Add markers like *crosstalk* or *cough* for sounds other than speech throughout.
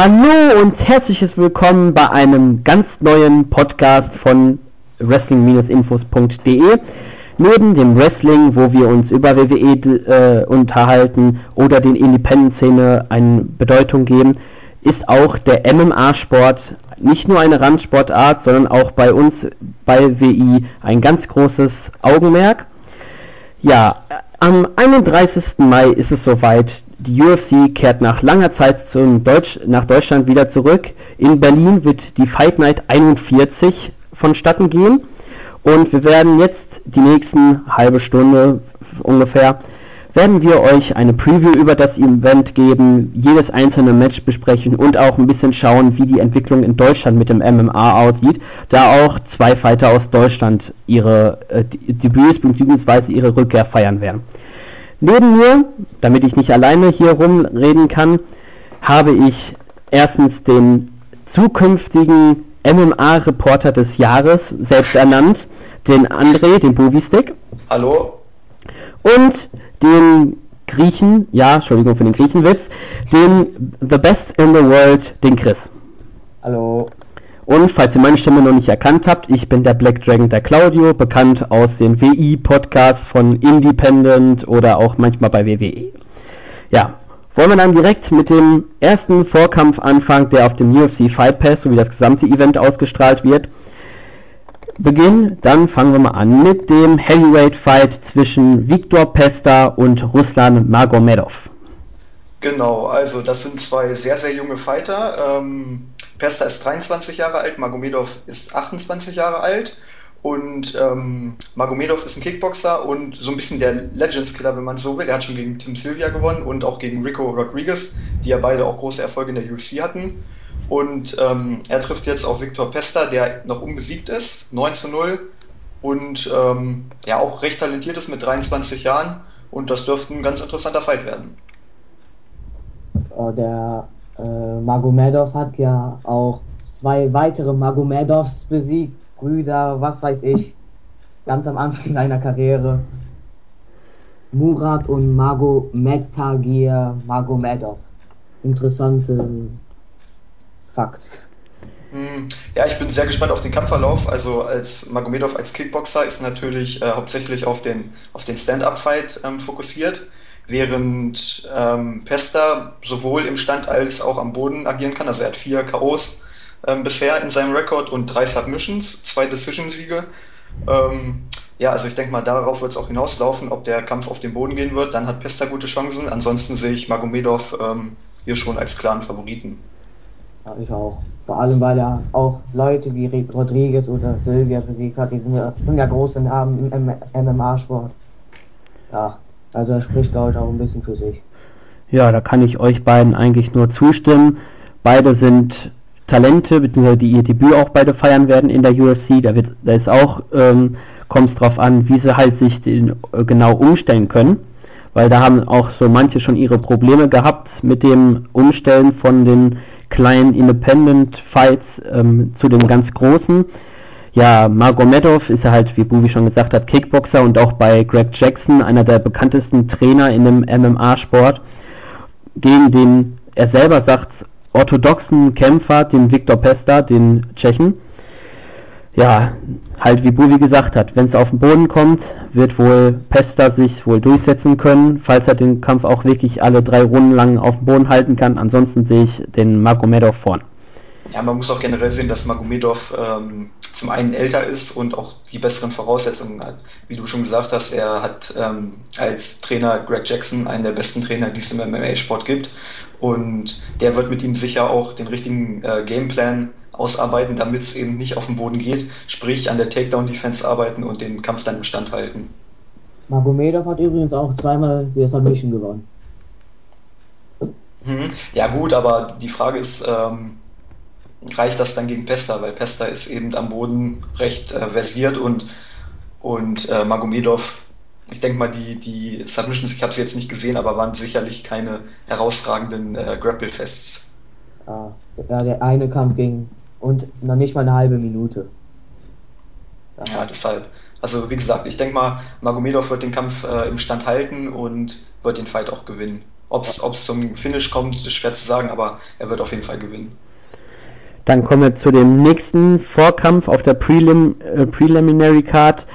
Hallo und herzliches Willkommen bei einem ganz neuen Podcast von wrestling-infos.de. Neben dem Wrestling, wo wir uns über WWE äh, unterhalten oder den Independent-Szene eine Bedeutung geben, ist auch der MMA-Sport nicht nur eine Randsportart, sondern auch bei uns bei WI ein ganz großes Augenmerk. Ja, am 31. Mai ist es soweit. Die UFC kehrt nach langer Zeit zum Deutsch, nach Deutschland wieder zurück. In Berlin wird die Fight Night 41 vonstatten gehen. Und wir werden jetzt die nächsten halbe Stunde ungefähr werden wir euch eine Preview über das Event geben, jedes einzelne Match besprechen und auch ein bisschen schauen, wie die Entwicklung in Deutschland mit dem MMA aussieht, da auch zwei Fighter aus Deutschland ihre äh, Debüts bzw. ihre Rückkehr feiern werden. Neben mir, damit ich nicht alleine hier rumreden kann, habe ich erstens den zukünftigen MMA-Reporter des Jahres, selbst ernannt, den André, den Bovistick. Hallo. Und den Griechen, ja, Entschuldigung für den Griechenwitz, den The Best in the World, den Chris. Hallo. Und falls ihr meine Stimme noch nicht erkannt habt, ich bin der Black Dragon, der Claudio, bekannt aus den WI-Podcasts von Independent oder auch manchmal bei WWE. Ja, wollen wir dann direkt mit dem ersten Vorkampf anfangen, der auf dem UFC Fight Pass sowie das gesamte Event ausgestrahlt wird. Beginn, dann fangen wir mal an mit dem Heavyweight Fight zwischen Viktor Pesta und Ruslan Magomedov. Genau, also das sind zwei sehr, sehr junge Fighter. Ähm, Pesta ist 23 Jahre alt, Magomedov ist 28 Jahre alt. Und ähm, Magomedov ist ein Kickboxer und so ein bisschen der Legends-Killer, wenn man so will. Er hat schon gegen Tim Sylvia gewonnen und auch gegen Rico Rodriguez, die ja beide auch große Erfolge in der UFC hatten. Und ähm, er trifft jetzt auf Viktor Pesta, der noch unbesiegt ist, 9 zu 0 und ähm, ja auch recht talentiert ist mit 23 Jahren. Und das dürfte ein ganz interessanter Fight werden. Äh, der äh, Magomedov hat ja auch zwei weitere Magomedovs besiegt, Brüder, was weiß ich, ganz am Anfang *laughs* seiner Karriere. Murat und Mago Mektagir Magomedov. Interessante Fakt. Hm, ja, ich bin sehr gespannt auf den Kampfverlauf. Also als Magomedov als Kickboxer ist natürlich äh, hauptsächlich auf den, auf den Stand-Up-Fight ähm, fokussiert während ähm, Pesta sowohl im Stand als auch am Boden agieren kann. Also er hat vier K.O.s ähm, bisher in seinem Rekord und drei Submissions, zwei Decision-Siege. Ähm, ja, also ich denke mal, darauf wird es auch hinauslaufen, ob der Kampf auf den Boden gehen wird. Dann hat Pesta gute Chancen. Ansonsten sehe ich Magomedov ähm, hier schon als klaren Favoriten. Ja, ich auch. Vor allem, weil er auch Leute wie Rodriguez oder Silvia besiegt hat. Die sind ja, sind ja große Namen im MMA-Sport. Ja, also er spricht, glaube ich, auch ein bisschen für sich. Ja, da kann ich euch beiden eigentlich nur zustimmen. Beide sind Talente, beziehungsweise die ihr Debüt auch beide feiern werden in der UFC. Da, wird, da ist auch, ähm, kommt es drauf an, wie sie halt sich den, äh, genau umstellen können. Weil da haben auch so manche schon ihre Probleme gehabt mit dem Umstellen von den kleinen Independent Fights ähm, zu den ganz großen ja, Magomedov ist ja halt, wie Bubi schon gesagt hat, Kickboxer und auch bei Greg Jackson, einer der bekanntesten Trainer in dem MMA-Sport, gegen den er selber sagt, orthodoxen Kämpfer, den Viktor Pesta, den Tschechen. Ja, halt wie Bubi gesagt hat, wenn es auf den Boden kommt, wird wohl Pesta sich wohl durchsetzen können, falls er den Kampf auch wirklich alle drei Runden lang auf dem Boden halten kann. Ansonsten sehe ich den Magomedov vorn. Ja, man muss auch generell sehen, dass Magomedov ähm, zum einen älter ist und auch die besseren Voraussetzungen hat. Wie du schon gesagt hast, er hat ähm, als Trainer Greg Jackson einen der besten Trainer, die es im MMA-Sport gibt. Und der wird mit ihm sicher auch den richtigen äh, Gameplan ausarbeiten, damit es eben nicht auf den Boden geht, sprich an der Takedown-Defense arbeiten und den Kampf dann im Stand halten. Magomedov hat übrigens auch zweimal die Submission gewonnen. Mhm. Ja gut, aber die Frage ist, ähm, reicht das dann gegen Pesta, weil Pesta ist eben am Boden recht äh, versiert und, und äh, Magomedov, ich denke mal, die, die Submissions, ich habe sie jetzt nicht gesehen, aber waren sicherlich keine herausragenden äh, Grapple-Fests. Ja, der eine Kampf ging und noch nicht mal eine halbe Minute. Ja, ja deshalb. Also wie gesagt, ich denke mal, Magomedov wird den Kampf äh, im Stand halten und wird den Fight auch gewinnen. Ob es zum Finish kommt, ist schwer zu sagen, aber er wird auf jeden Fall gewinnen. Dann kommen wir zu dem nächsten Vorkampf auf der Prelim, äh, Preliminary Card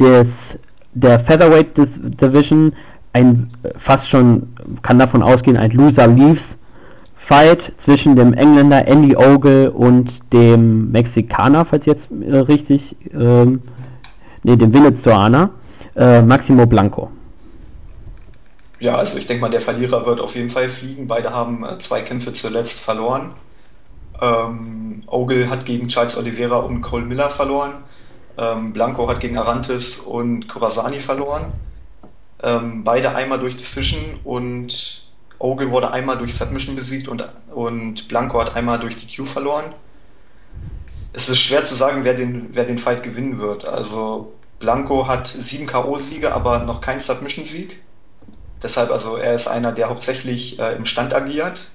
des, der Featherweight Division. Ein fast schon, kann davon ausgehen, ein Loser Leaves Fight zwischen dem Engländer Andy Ogle und dem Mexikaner, falls jetzt äh, richtig, ähm, nee, dem Venezuelaner, äh, Maximo Blanco. Ja, also ich denke mal, der Verlierer wird auf jeden Fall fliegen. Beide haben äh, zwei Kämpfe zuletzt verloren. Ähm, Ogle hat gegen Charles Oliveira und Cole Miller verloren. Ähm, Blanco hat gegen Arantes und Corazani verloren. Ähm, beide einmal durch Decision und Ogle wurde einmal durch Submission besiegt und, und Blanco hat einmal durch die Q verloren. Es ist schwer zu sagen, wer den, wer den Fight gewinnen wird. Also Blanco hat sieben K.O.-Siege, aber noch keinen Submission-Sieg. Deshalb also er ist einer, der hauptsächlich äh, im Stand agiert.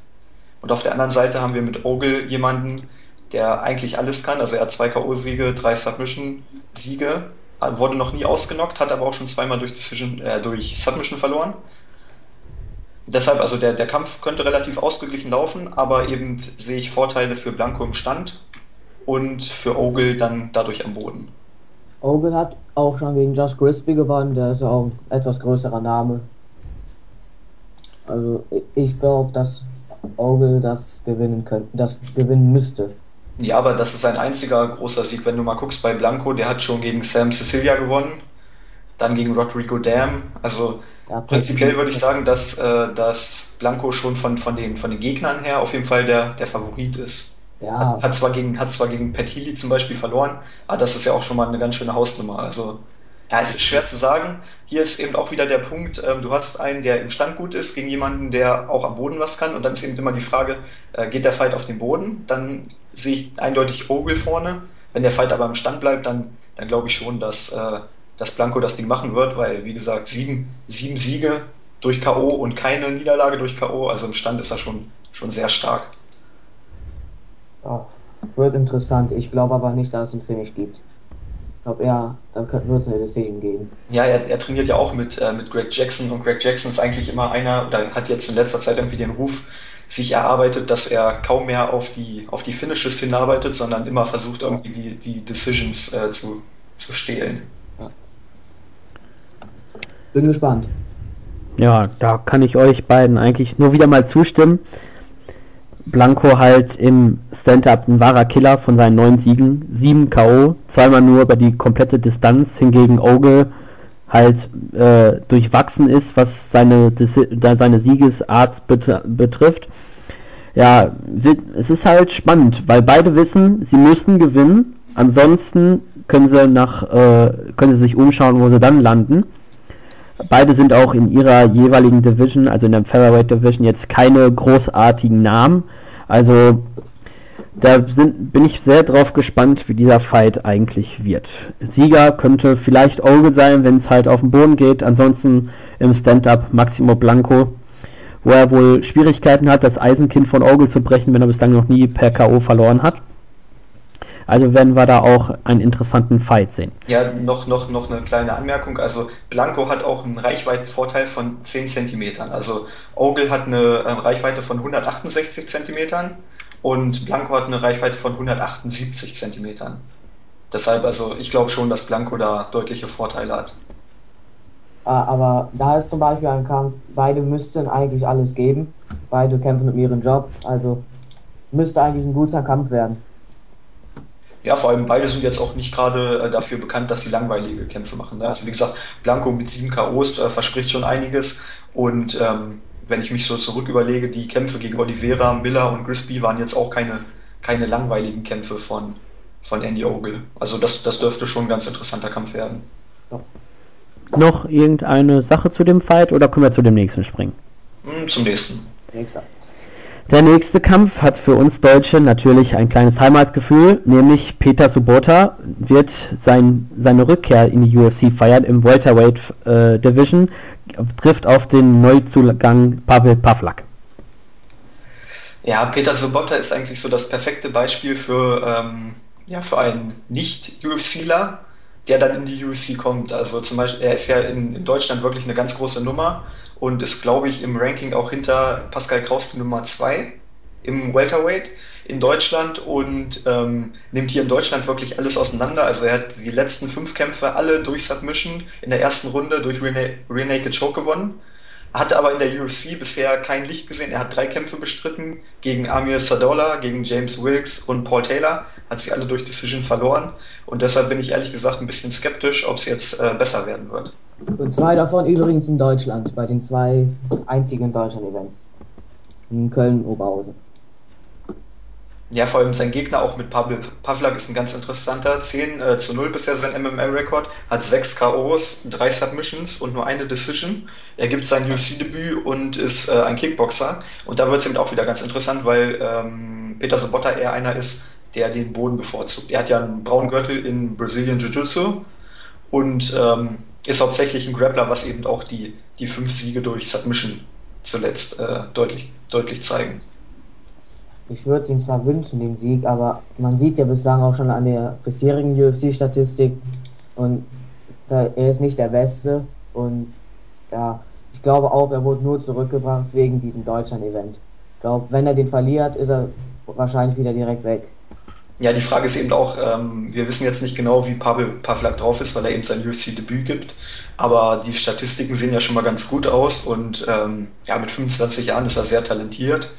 Und auf der anderen Seite haben wir mit Ogle jemanden, der eigentlich alles kann. Also er hat zwei K.O.-Siege, drei Submission-Siege, wurde noch nie ausgenockt, hat aber auch schon zweimal durch, Decision, äh, durch Submission verloren. Deshalb, also der, der Kampf könnte relativ ausgeglichen laufen, aber eben sehe ich Vorteile für Blanco im Stand und für Ogle dann dadurch am Boden. Ogle hat auch schon gegen Just Crispy gewonnen, der ist auch ein etwas größerer Name. Also ich glaube, dass Ogle das gewinnen könnte, das gewinnen müsste. Ja, aber das ist sein einziger großer Sieg. Wenn du mal guckst bei Blanco, der hat schon gegen Sam Cecilia gewonnen, dann gegen Rodrigo Dam. Also ja, prinzipiell würde ich sagen, dass, äh, dass Blanco schon von, von, den, von den Gegnern her auf jeden Fall der, der Favorit ist. Ja. Hat, hat, zwar gegen, hat zwar gegen Healy zum Beispiel verloren, aber das ist ja auch schon mal eine ganz schöne Hausnummer. Also ja, es ist schwer zu sagen. Hier ist eben auch wieder der Punkt, ähm, du hast einen, der im Stand gut ist, gegen jemanden, der auch am Boden was kann. Und dann ist eben immer die Frage, äh, geht der Fight auf den Boden? Dann sehe ich eindeutig Ogle vorne. Wenn der Fight aber im Stand bleibt, dann, dann glaube ich schon, dass, äh, dass Blanco das Ding machen wird, weil, wie gesagt, sieben, sieben Siege durch K.O. und keine Niederlage durch K.O. Also im Stand ist er schon, schon sehr stark. Ja, wird interessant. Ich glaube aber nicht, dass es einen Finish gibt glaube, ja, da wird es eine Decision geben. Ja, er, er trainiert ja auch mit, äh, mit Greg Jackson und Greg Jackson ist eigentlich immer einer, oder hat jetzt in letzter Zeit irgendwie den Ruf sich erarbeitet, dass er kaum mehr auf die, auf die Finishes hinarbeitet, sondern immer versucht, irgendwie die, die Decisions äh, zu, zu stehlen. Ja. Bin gespannt. Ja, da kann ich euch beiden eigentlich nur wieder mal zustimmen. Blanco halt im Stand-Up ein wahrer Killer von seinen neun Siegen. Sieben K.O., zweimal nur über die komplette Distanz, hingegen Ogle halt äh, durchwachsen ist, was seine, seine Siegesart betrifft. Ja, es ist halt spannend, weil beide wissen, sie müssen gewinnen, ansonsten können sie nach äh, können sie sich umschauen, wo sie dann landen. Beide sind auch in ihrer jeweiligen Division, also in der Featherweight Division, jetzt keine großartigen Namen. Also da sind, bin ich sehr drauf gespannt, wie dieser Fight eigentlich wird. Sieger könnte vielleicht Ogle sein, wenn es halt auf den Boden geht. Ansonsten im Stand-Up Maximo Blanco, wo er wohl Schwierigkeiten hat, das Eisenkind von Ogle zu brechen, wenn er bislang noch nie per K.O. verloren hat. Also werden wir da auch einen interessanten Fight sehen. Ja, noch, noch, noch eine kleine Anmerkung. Also Blanco hat auch einen Reichweitenvorteil von 10 cm. Also Ogle hat eine ähm, Reichweite von 168 cm und Blanco hat eine Reichweite von 178 cm. Deshalb, also ich glaube schon, dass Blanco da deutliche Vorteile hat. Ah, aber da ist zum Beispiel ein Kampf, beide müssten eigentlich alles geben. Beide kämpfen um ihren Job, also müsste eigentlich ein guter Kampf werden. Ja, vor allem beide sind jetzt auch nicht gerade äh, dafür bekannt, dass sie langweilige Kämpfe machen. Ne? Also wie gesagt, Blanco mit sieben KOs äh, verspricht schon einiges und ähm, wenn ich mich so zurück überlege, die Kämpfe gegen Oliveira, Miller und Grisby waren jetzt auch keine, keine langweiligen Kämpfe von, von Andy Ogle. Also das, das dürfte schon ein ganz interessanter Kampf werden. Ja. Noch irgendeine Sache zu dem Fight oder können wir zu dem nächsten springen? Hm, zum nächsten. Nächster. Der nächste Kampf hat für uns Deutsche natürlich ein kleines Heimatgefühl, nämlich Peter Subota wird sein, seine Rückkehr in die UFC feiern im Welterweight äh, Division, trifft auf den Neuzugang Pavel Pavlak. Ja, Peter Subota ist eigentlich so das perfekte Beispiel für, ähm, ja, für einen Nicht-UFCler, der dann in die UFC kommt. Also zum Beispiel, er ist ja in, in Deutschland wirklich eine ganz große Nummer und ist, glaube ich, im Ranking auch hinter Pascal Kraus Nummer 2 im Welterweight in Deutschland und ähm, nimmt hier in Deutschland wirklich alles auseinander. Also er hat die letzten fünf Kämpfe alle durch Submission in der ersten Runde durch Rear Naked Choke gewonnen. Hatte aber in der UFC bisher kein Licht gesehen. Er hat drei Kämpfe bestritten gegen Amir Sadola, gegen James Wilkes und Paul Taylor. Hat sie alle durch Decision verloren. Und deshalb bin ich ehrlich gesagt ein bisschen skeptisch, ob es jetzt äh, besser werden wird. Und zwei davon übrigens in Deutschland, bei den zwei einzigen deutschen Events. In Köln-Oberhausen. Ja, vor allem sein Gegner auch mit Pavel Pavlak ist ein ganz interessanter. 10 äh, zu 0 bisher sein MMA-Rekord, hat 6 KOs, 3 Submissions und nur eine Decision. Er gibt sein UFC-Debüt und ist äh, ein Kickboxer. Und da wird es eben auch wieder ganz interessant, weil ähm, Peter Sobotta eher einer ist, der den Boden bevorzugt. Er hat ja einen braunen Gürtel in Brazilian Jiu-Jitsu und ähm, ist hauptsächlich ein Grappler, was eben auch die, die fünf Siege durch Submission zuletzt äh, deutlich, deutlich zeigen. Ich würde es ihm zwar wünschen, den Sieg, aber man sieht ja bislang auch schon an der bisherigen UFC-Statistik und da, er ist nicht der Beste und ja, ich glaube auch, er wurde nur zurückgebracht wegen diesem Deutschland-Event. Ich glaube, wenn er den verliert, ist er wahrscheinlich wieder direkt weg. Ja, die Frage ist eben auch, ähm, wir wissen jetzt nicht genau, wie Pavel Pavlak drauf ist, weil er eben sein UFC-Debüt gibt, aber die Statistiken sehen ja schon mal ganz gut aus und ähm, ja, mit 25 Jahren ist er sehr talentiert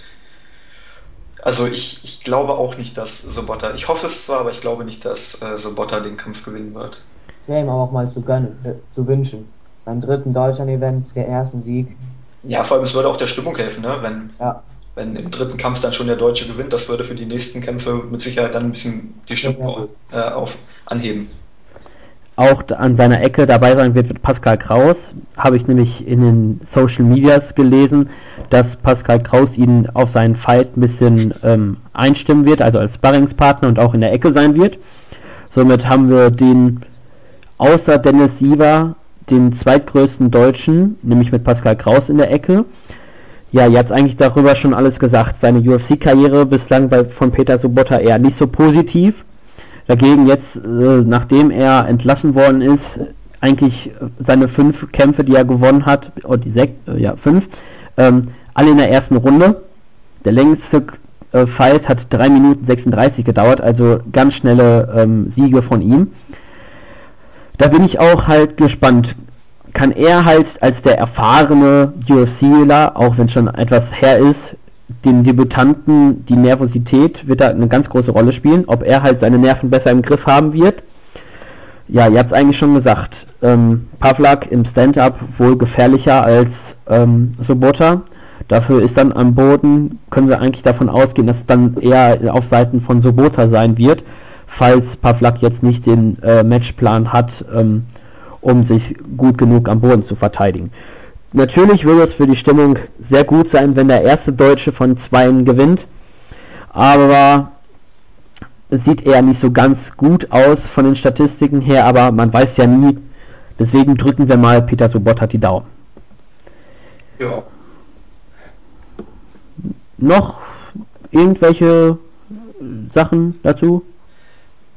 also ich, ich glaube auch nicht, dass Sobotta, ich hoffe es zwar, aber ich glaube nicht, dass äh, Sobotta den Kampf gewinnen wird. Das wäre ihm auch mal zu gönnen, äh, zu wünschen. Beim dritten Deutschland-Event, der ersten Sieg. Ja, vor allem es würde auch der Stimmung helfen, ne? wenn, ja. Wenn im dritten Kampf dann schon der Deutsche gewinnt, das würde für die nächsten Kämpfe mit Sicherheit dann ein bisschen die Stimmung äh, auf, anheben auch an seiner Ecke dabei sein wird, wird Pascal Kraus. Habe ich nämlich in den Social Medias gelesen, dass Pascal Kraus ihn auf seinen Fight ein bisschen ähm, einstimmen wird, also als Sparringspartner und auch in der Ecke sein wird. Somit haben wir den außer Dennis Siever den zweitgrößten Deutschen, nämlich mit Pascal Kraus in der Ecke. Ja, ihr habt eigentlich darüber schon alles gesagt. Seine UFC-Karriere bislang bei, von Peter Sobotta eher nicht so positiv Dagegen jetzt, äh, nachdem er entlassen worden ist, eigentlich seine fünf Kämpfe, die er gewonnen hat, oder die sechs, äh, ja, fünf, ähm, alle in der ersten Runde. Der längste äh, Fight hat 3 Minuten 36 gedauert, also ganz schnelle ähm, Siege von ihm. Da bin ich auch halt gespannt. Kann er halt als der erfahrene UFCler, auch wenn schon etwas her ist, den Debütanten die Nervosität wird da eine ganz große Rolle spielen, ob er halt seine Nerven besser im Griff haben wird. Ja, ihr habt es eigentlich schon gesagt, ähm, Pavlak im Stand-up wohl gefährlicher als ähm, Sobota. Dafür ist dann am Boden, können wir eigentlich davon ausgehen, dass es dann eher auf Seiten von Sobota sein wird, falls Pavlak jetzt nicht den äh, Matchplan hat, ähm, um sich gut genug am Boden zu verteidigen. Natürlich würde es für die Stimmung sehr gut sein, wenn der erste Deutsche von zweien gewinnt, aber es sieht eher nicht so ganz gut aus von den Statistiken her, aber man weiß ja nie. Deswegen drücken wir mal Peter Sobotta die Daumen. Ja. Noch irgendwelche Sachen dazu?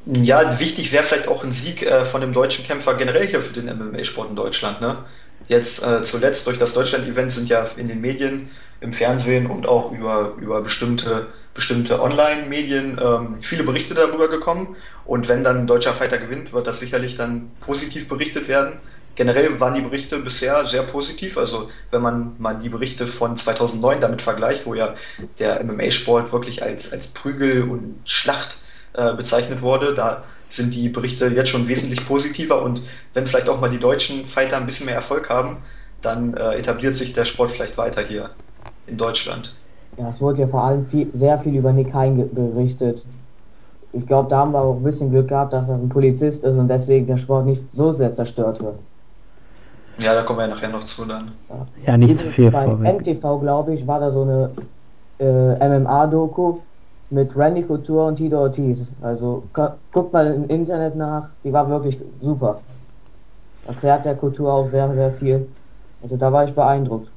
Ja, wichtig wäre vielleicht auch ein Sieg äh, von dem deutschen Kämpfer generell hier für den MMA-Sport in Deutschland. Ne? Jetzt äh, zuletzt durch das Deutschland-Event sind ja in den Medien, im Fernsehen und auch über, über bestimmte, bestimmte Online-Medien ähm, viele Berichte darüber gekommen. Und wenn dann ein deutscher Fighter gewinnt, wird das sicherlich dann positiv berichtet werden. Generell waren die Berichte bisher sehr positiv. Also wenn man mal die Berichte von 2009 damit vergleicht, wo ja der MMA-Sport wirklich als, als Prügel und Schlacht äh, bezeichnet wurde, da sind die Berichte jetzt schon wesentlich positiver und wenn vielleicht auch mal die deutschen Fighter ein bisschen mehr Erfolg haben, dann äh, etabliert sich der Sport vielleicht weiter hier in Deutschland. Ja, es wurde ja vor allem viel, sehr viel über Nick Hein berichtet. Ich glaube, da haben wir auch ein bisschen Glück gehabt, dass er ein Polizist ist und deswegen der Sport nicht so sehr zerstört wird. Ja, da kommen wir ja nachher noch zu dann. Ja, ja nicht zu so viel Bei vorweg. MTV, glaube ich, war da so eine äh, MMA-Doku, mit Randy Couture und Tito Ortiz. Also guckt mal im Internet nach, die war wirklich super. Erklärt der Couture auch sehr, sehr viel. Also da war ich beeindruckt.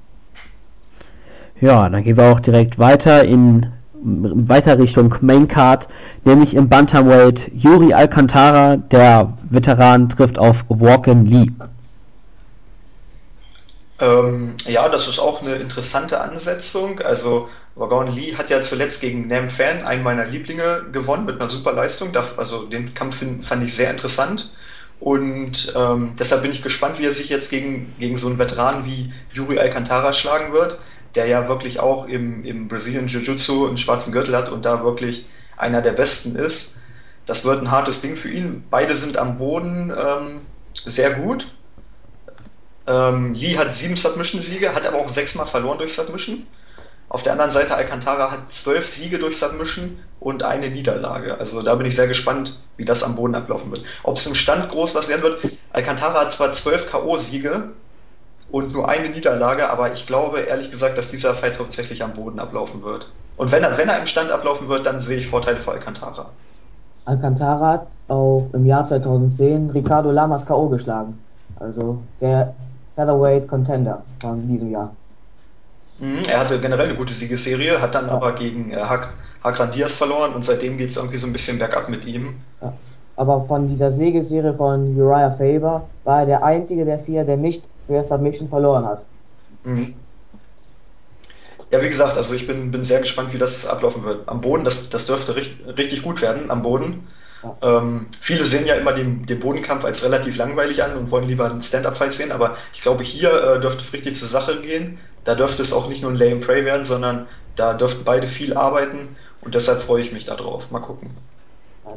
Ja, dann gehen wir auch direkt weiter in weiter Richtung Maincard, nämlich im Bantamweight Yuri Alcantara, der Veteran trifft auf Walken Lee. Ähm, ja, das ist auch eine interessante Ansetzung. Also Wagon Lee hat ja zuletzt gegen Nam Fan, einen meiner Lieblinge, gewonnen mit einer super Leistung. Also den Kampf fand ich sehr interessant. Und ähm, deshalb bin ich gespannt, wie er sich jetzt gegen, gegen so einen Veteran wie Yuri Alcantara schlagen wird, der ja wirklich auch im, im Brazilian Jiu-Jitsu einen schwarzen Gürtel hat und da wirklich einer der besten ist. Das wird ein hartes Ding für ihn. Beide sind am Boden ähm, sehr gut. Ähm, Lee hat sieben Submission-Siege, hat aber auch sechsmal verloren durch Submission. Auf der anderen Seite Alcantara hat zwölf Siege durch Submission und eine Niederlage. Also da bin ich sehr gespannt, wie das am Boden ablaufen wird. Ob es im Stand groß was werden wird. Alcantara hat zwar zwölf K.O.-Siege und nur eine Niederlage, aber ich glaube ehrlich gesagt, dass dieser Fight hauptsächlich am Boden ablaufen wird. Und wenn er, wenn er im Stand ablaufen wird, dann sehe ich Vorteile für Alcantara. Alcantara hat auch im Jahr 2010 Ricardo Lamas K.O. geschlagen. Also der Featherweight Contender von diesem Jahr. Mhm, er hatte generell eine gute Siegesserie, hat dann ja. aber gegen äh, Hak Hakran Diaz verloren und seitdem geht es irgendwie so ein bisschen bergab mit ihm. Ja. Aber von dieser Siegesserie von Uriah Faber war er der einzige der vier, der nicht für Submission verloren hat. Mhm. Ja, wie gesagt, also ich bin, bin sehr gespannt, wie das ablaufen wird. Am Boden, das, das dürfte richtig gut werden, am Boden. Ähm, viele sehen ja immer den, den Bodenkampf als relativ langweilig an und wollen lieber einen Stand-Up-Fight sehen, aber ich glaube, hier äh, dürfte es richtig zur Sache gehen. Da dürfte es auch nicht nur ein Lay and Pray werden, sondern da dürften beide viel arbeiten und deshalb freue ich mich darauf. Mal gucken.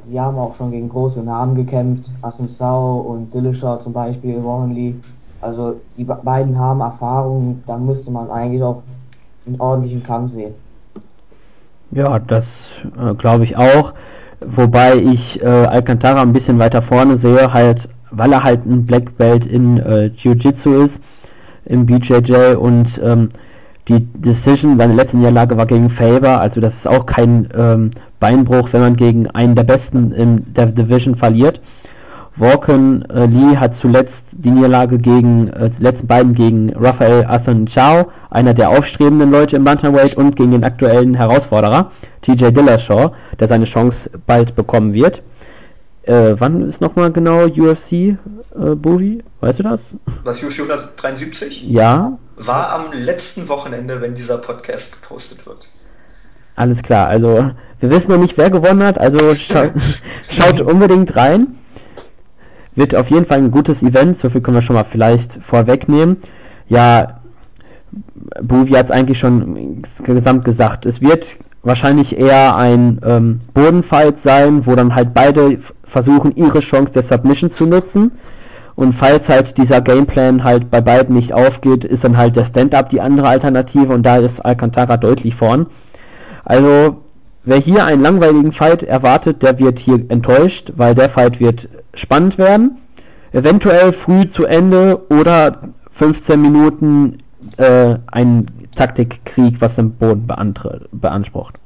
Sie haben auch schon gegen große Namen gekämpft, Asun Sao und Dillashaw zum Beispiel, Warren Lee. Also die beiden haben Erfahrung, da müsste man eigentlich auch einen ordentlichen Kampf sehen. Ja, das äh, glaube ich auch. Wobei ich äh, Alcantara ein bisschen weiter vorne sehe, halt, weil er halt ein Black Belt in äh, Jiu-Jitsu ist, im BJJ und ähm, die Decision, seine letzte Niederlage war gegen Faber, also das ist auch kein ähm, Beinbruch, wenn man gegen einen der Besten in der Division verliert. Walken äh, Lee hat zuletzt die Niederlage gegen, äh, letzten beiden gegen Rafael Asan Chao, einer der aufstrebenden Leute im Bantamweight und gegen den aktuellen Herausforderer, TJ Dillashaw, der seine Chance bald bekommen wird. Äh, wann ist nochmal genau UFC, äh, Bovi? Weißt du das? Was, UFC 173? Ja. War am letzten Wochenende, wenn dieser Podcast gepostet wird. Alles klar, also wir wissen noch nicht, wer gewonnen hat, also scha *laughs* schaut unbedingt rein. Wird auf jeden Fall ein gutes Event, so viel können wir schon mal vielleicht vorwegnehmen. Ja, Bovi hat es eigentlich schon gesamt gesagt. Es wird wahrscheinlich eher ein ähm, Bodenfight sein, wo dann halt beide versuchen, ihre Chance der Submission zu nutzen. Und falls halt dieser Gameplan halt bei beiden nicht aufgeht, ist dann halt der Stand-Up die andere Alternative und da ist Alcantara deutlich vorn. Also, wer hier einen langweiligen Fight erwartet, der wird hier enttäuscht, weil der Fight wird spannend werden. Eventuell früh zu Ende oder 15 Minuten äh, ein Taktikkrieg, was den Boden beansprucht.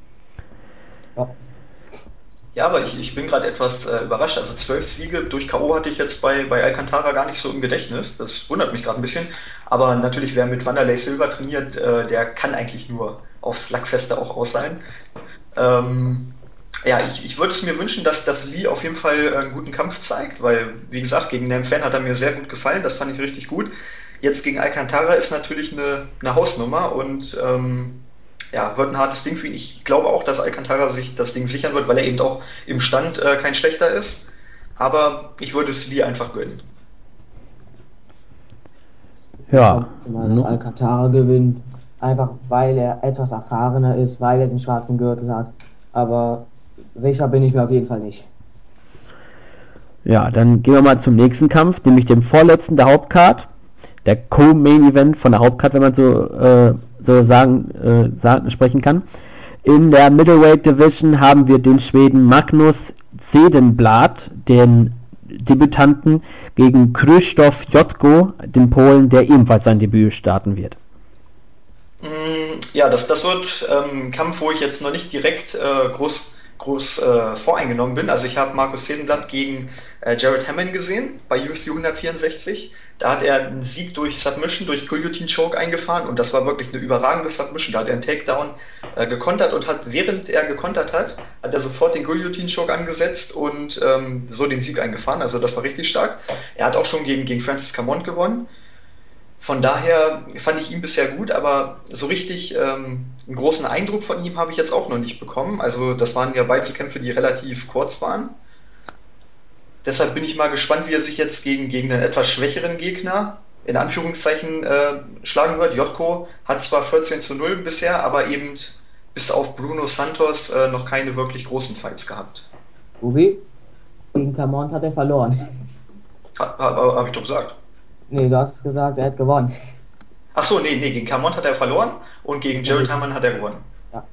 Ja, aber ich, ich bin gerade etwas äh, überrascht. Also zwölf Siege durch K.O. hatte ich jetzt bei, bei Alcantara gar nicht so im Gedächtnis. Das wundert mich gerade ein bisschen. Aber natürlich, wer mit Wanderlei Silva trainiert, äh, der kann eigentlich nur aufs Slugfeste auch aus sein. Ähm, ja, ich, ich würde es mir wünschen, dass, dass Lee auf jeden Fall einen guten Kampf zeigt, weil, wie gesagt, gegen Nam Fan hat er mir sehr gut gefallen, das fand ich richtig gut. Jetzt gegen Alcantara ist natürlich eine, eine Hausnummer und ähm, ja, wird ein hartes Ding für ihn. Ich glaube auch, dass Alcantara sich das Ding sichern wird, weil er eben auch im Stand äh, kein schlechter ist. Aber ich würde es Lee einfach gönnen. Ja. Wenn dass Alcantara gewinnt, einfach weil er etwas erfahrener ist, weil er den schwarzen Gürtel hat. Aber sicher bin ich mir auf jeden Fall nicht. Ja, dann gehen wir mal zum nächsten Kampf, nämlich dem vorletzten der Hauptcard. Der Co-Main Event von der Hauptcard, wenn man so, äh, so sagen, äh, sagen, sprechen kann. In der Middleweight Division haben wir den Schweden Magnus Zedenblad, den Debütanten, gegen Krzysztof Jotko, den Polen, der ebenfalls sein Debüt starten wird. Mm, ja, das, das wird ähm, ein Kampf, wo ich jetzt noch nicht direkt äh, groß groß äh, voreingenommen bin. Also ich habe Markus Sedenblatt gegen äh, Jared Hammond gesehen bei UFC 164. Da hat er einen Sieg durch Submission, durch Guillotine Choke eingefahren und das war wirklich eine überragende Submission. Da hat er einen Takedown äh, gekontert und hat, während er gekontert hat, hat er sofort den Guillotine Choke angesetzt und ähm, so den Sieg eingefahren. Also das war richtig stark. Er hat auch schon gegen, gegen Francis Camont gewonnen. von daher fand ich ihn bisher gut, aber so richtig ähm, einen großen Eindruck von ihm habe ich jetzt auch noch nicht bekommen. Also das waren ja beides Kämpfe, die relativ kurz waren. Deshalb bin ich mal gespannt, wie er sich jetzt gegen, gegen einen etwas schwächeren Gegner in Anführungszeichen äh, schlagen wird. Jotko hat zwar 14 zu 0 bisher, aber eben bis auf Bruno Santos äh, noch keine wirklich großen Fights gehabt. Ubi, gegen Camont hat er verloren. Ha, ha, Habe ich doch gesagt. Nee, du hast gesagt, er hat gewonnen. Ach so, nee, nee, gegen Camont hat er verloren und gegen Jared Hammond hat er gewonnen. Ja.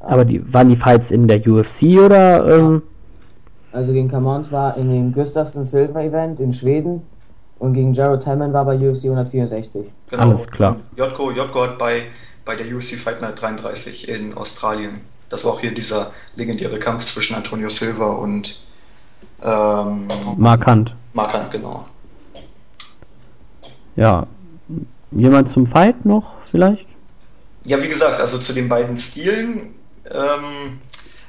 Aber die, waren die Fights in der UFC oder? Ähm, Also gegen Camont war in dem Gustafsson Silver Event in Schweden und gegen Jared Hammond war bei UFC 164. Alles klar. Jotko, Jotko hat bei, bei der UFC Fight Night 33 in Australien. Das war auch hier dieser legendäre Kampf zwischen Antonio Silva und ähm, markant. Markant, genau. Ja. Jemand zum Fight noch vielleicht? Ja, wie gesagt, also zu den beiden Stilen. Ähm,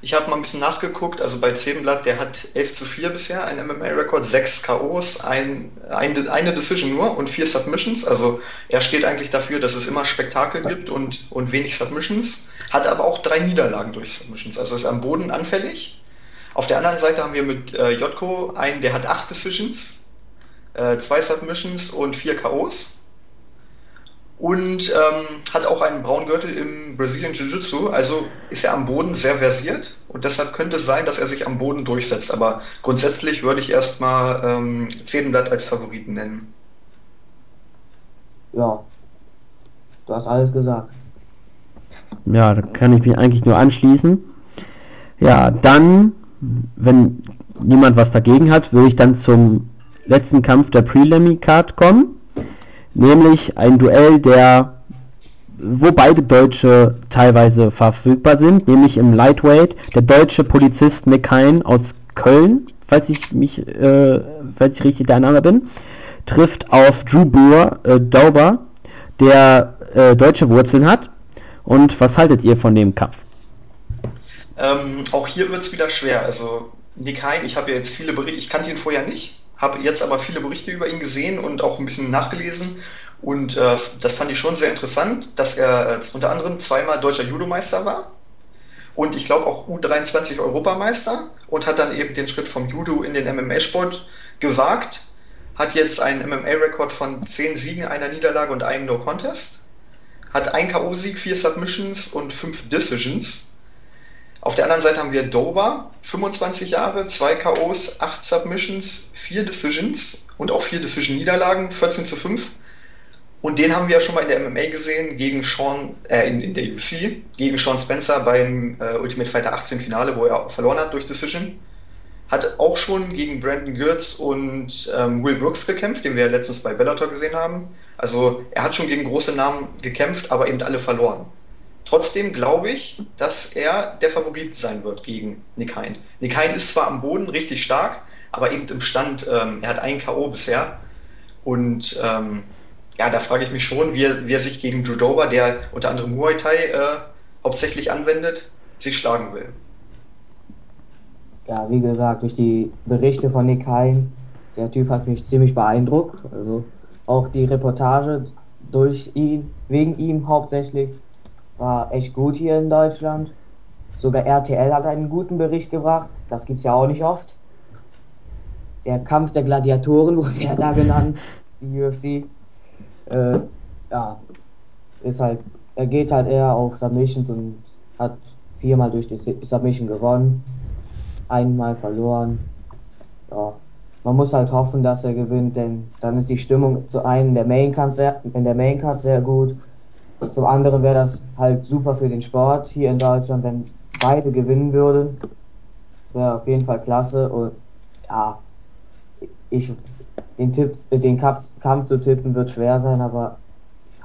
ich habe mal ein bisschen nachgeguckt. Also bei Zebenblatt, der hat 11 zu 4 bisher, ein MMA-Rekord, 6 KOs, ein, ein, eine Decision nur und 4 Submissions. Also er steht eigentlich dafür, dass es immer Spektakel gibt und, und wenig Submissions. Hat aber auch drei Niederlagen durch Submissions. Also ist am Boden anfällig. Auf der anderen Seite haben wir mit äh, Jotko einen, der hat 8 Decisions, äh, zwei Submissions und 4 KOs und ähm, hat auch einen braunen Gürtel im Brazilian Jiu-Jitsu, also ist er am Boden sehr versiert und deshalb könnte es sein, dass er sich am Boden durchsetzt. Aber grundsätzlich würde ich erstmal ähm, Zedenblatt als Favoriten nennen. Ja, du hast alles gesagt. Ja, da kann ich mich eigentlich nur anschließen. Ja, dann, wenn niemand was dagegen hat, würde ich dann zum letzten Kampf der Preliminary-Card kommen. Nämlich ein Duell, der wo beide Deutsche teilweise verfügbar sind, nämlich im Lightweight. Der deutsche Polizist Nick Hein aus Köln, falls ich mich, äh, falls ich richtig der Name bin, trifft auf Drew Brewer, äh, Dauber, der äh, deutsche Wurzeln hat. Und was haltet ihr von dem Kampf? Ähm, auch hier wird es wieder schwer. Also Nick Hein, ich habe ja jetzt viele Berichte, ich kannte ihn vorher nicht, habe jetzt aber viele Berichte über ihn gesehen und auch ein bisschen nachgelesen. Und äh, das fand ich schon sehr interessant, dass er äh, unter anderem zweimal deutscher Judomeister war und ich glaube auch U23 Europameister und hat dann eben den Schritt vom Judo in den MMA-Sport gewagt. Hat jetzt einen MMA-Rekord von 10 Siegen, einer Niederlage und einem No-Contest. Hat ein K.O.-Sieg, vier Submissions und fünf Decisions. Auf der anderen Seite haben wir Dover, 25 Jahre, 2 KOs, 8 Submissions, 4 Decisions und auch 4 Decision-Niederlagen, 14 zu 5. Und den haben wir ja schon mal in der MMA gesehen, gegen Sean, äh, in, in der UFC, gegen Sean Spencer beim äh, Ultimate Fighter 18 Finale, wo er verloren hat durch Decision. Hat auch schon gegen Brandon Girtz und ähm, Will Brooks gekämpft, den wir ja letztens bei Bellator gesehen haben. Also er hat schon gegen große Namen gekämpft, aber eben alle verloren. Trotzdem glaube ich, dass er der Favorit sein wird gegen Nick Hein. Nick Hein ist zwar am Boden richtig stark, aber eben im Stand, ähm, er hat einen K.O. bisher. Und ähm, ja, da frage ich mich schon, wie er, wie er sich gegen Judoba, der unter anderem Muay Thai äh, hauptsächlich anwendet, sich schlagen will. Ja, wie gesagt, durch die Berichte von Nick Hein, der Typ hat mich ziemlich beeindruckt. Also auch die Reportage durch ihn, wegen ihm hauptsächlich, war echt gut hier in Deutschland. Sogar RTL hat einen guten Bericht gebracht. Das gibt's ja auch nicht oft. Der Kampf der Gladiatoren *laughs* wurde ja da genannt, die UFC. Äh, ja, ist halt, er geht halt eher auf Submissions und hat viermal durch die Submission gewonnen, einmal verloren. Ja, man muss halt hoffen, dass er gewinnt, denn dann ist die Stimmung zu einem der Main Card sehr, in der Main Card sehr gut. Zum anderen wäre das halt super für den Sport hier in Deutschland, wenn beide gewinnen würden. Das wäre auf jeden Fall klasse und ja, ich den Tipp, den Kampf, Kampf zu tippen wird schwer sein, aber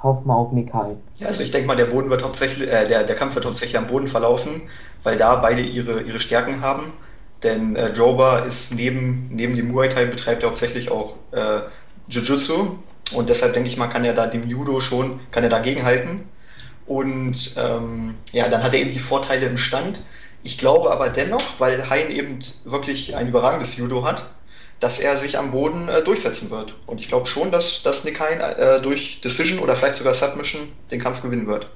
hoffe mal auf Nick Hein. Ja, also ich denke mal, der Boden wird hauptsächlich, äh, der, der Kampf wird hauptsächlich am Boden verlaufen, weil da beide ihre, ihre Stärken haben. Denn äh, Joba ist neben, neben dem Muay Thai betreibt er hauptsächlich auch äh, Jiu-Jitsu und deshalb denke ich mal, kann er da dem Judo schon, kann er dagegen halten. Und ähm, ja, dann hat er eben die Vorteile im Stand. Ich glaube aber dennoch, weil Hein eben wirklich ein überragendes Judo hat, dass er sich am Boden äh, durchsetzen wird. Und ich glaube schon, dass, dass Nick Hein äh, durch Decision oder vielleicht sogar Submission den Kampf gewinnen wird.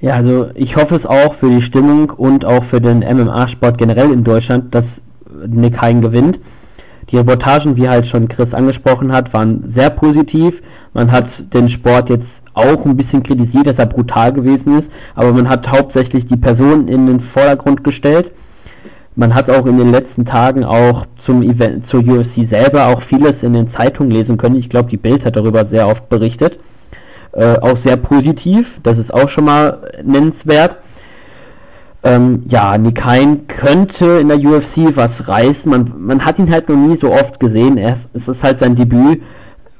Ja, also ich hoffe es auch für die Stimmung und auch für den MMA-Sport generell in Deutschland, dass Nick Hein gewinnt. Die Reportagen, wie halt schon Chris angesprochen hat, waren sehr positiv. Man hat den Sport jetzt auch ein bisschen kritisiert, dass er brutal gewesen ist, aber man hat hauptsächlich die Person in den Vordergrund gestellt. Man hat auch in den letzten Tagen auch zum Event, zur UFC selber auch vieles in den Zeitungen lesen können. Ich glaube, die Bild hat darüber sehr oft berichtet. Äh, auch sehr positiv, das ist auch schon mal nennenswert. Ähm, ja, Hein könnte in der UFC was reißen. Man, man hat ihn halt noch nie so oft gesehen. Er, es ist halt sein Debüt.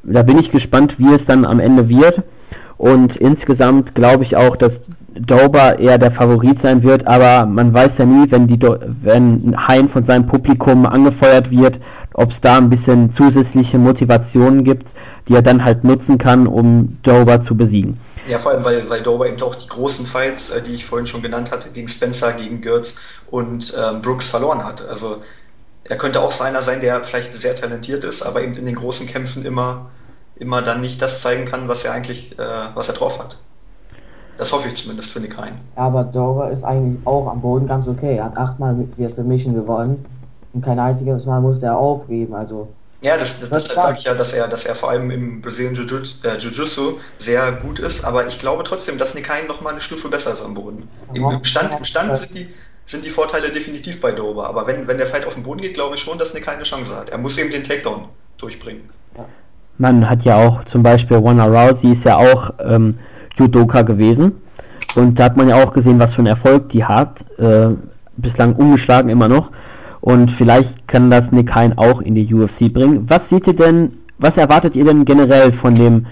Da bin ich gespannt, wie es dann am Ende wird. Und insgesamt glaube ich auch, dass Dober eher der Favorit sein wird, aber man weiß ja nie, wenn die wenn Hein von seinem Publikum angefeuert wird, ob es da ein bisschen zusätzliche Motivationen gibt, die er dann halt nutzen kann, um Dober zu besiegen. Ja, vor allem, weil, weil Dober eben auch die großen Fights, äh, die ich vorhin schon genannt hatte, gegen Spencer, gegen Girtz und ähm, Brooks verloren hat. Also er könnte auch so einer sein, der vielleicht sehr talentiert ist, aber eben in den großen Kämpfen immer immer dann nicht das zeigen kann, was er eigentlich, äh, was er drauf hat. Das hoffe ich zumindest für Nick Hein. Aber Dover ist eigentlich auch am Boden ganz okay. Er hat achtmal via Submission gewonnen und kein einziges Mal musste er aufgeben. Also ja, das, das, das sage ich ja, dass er, dass er vor allem im Brasilien äh, Jiu-Jitsu sehr gut ist, aber ich glaube trotzdem, dass Nick Hein noch mal eine Stufe besser ist am Boden. Im, im Stand, im Stand sind, die, sind die Vorteile definitiv bei Dover, aber wenn, wenn der Fight auf den Boden geht, glaube ich schon, dass Nick Hein eine Chance hat. Er muss eben den Takedown durchbringen. Man hat ja auch zum Beispiel Wanda Rousey ist ja auch ähm, Judoka gewesen. Und da hat man ja auch gesehen, was für einen Erfolg die hat. Äh, bislang ungeschlagen immer noch. Und vielleicht kann das Nick Hein auch in die UFC bringen. Was seht ihr denn, was erwartet ihr denn generell von dem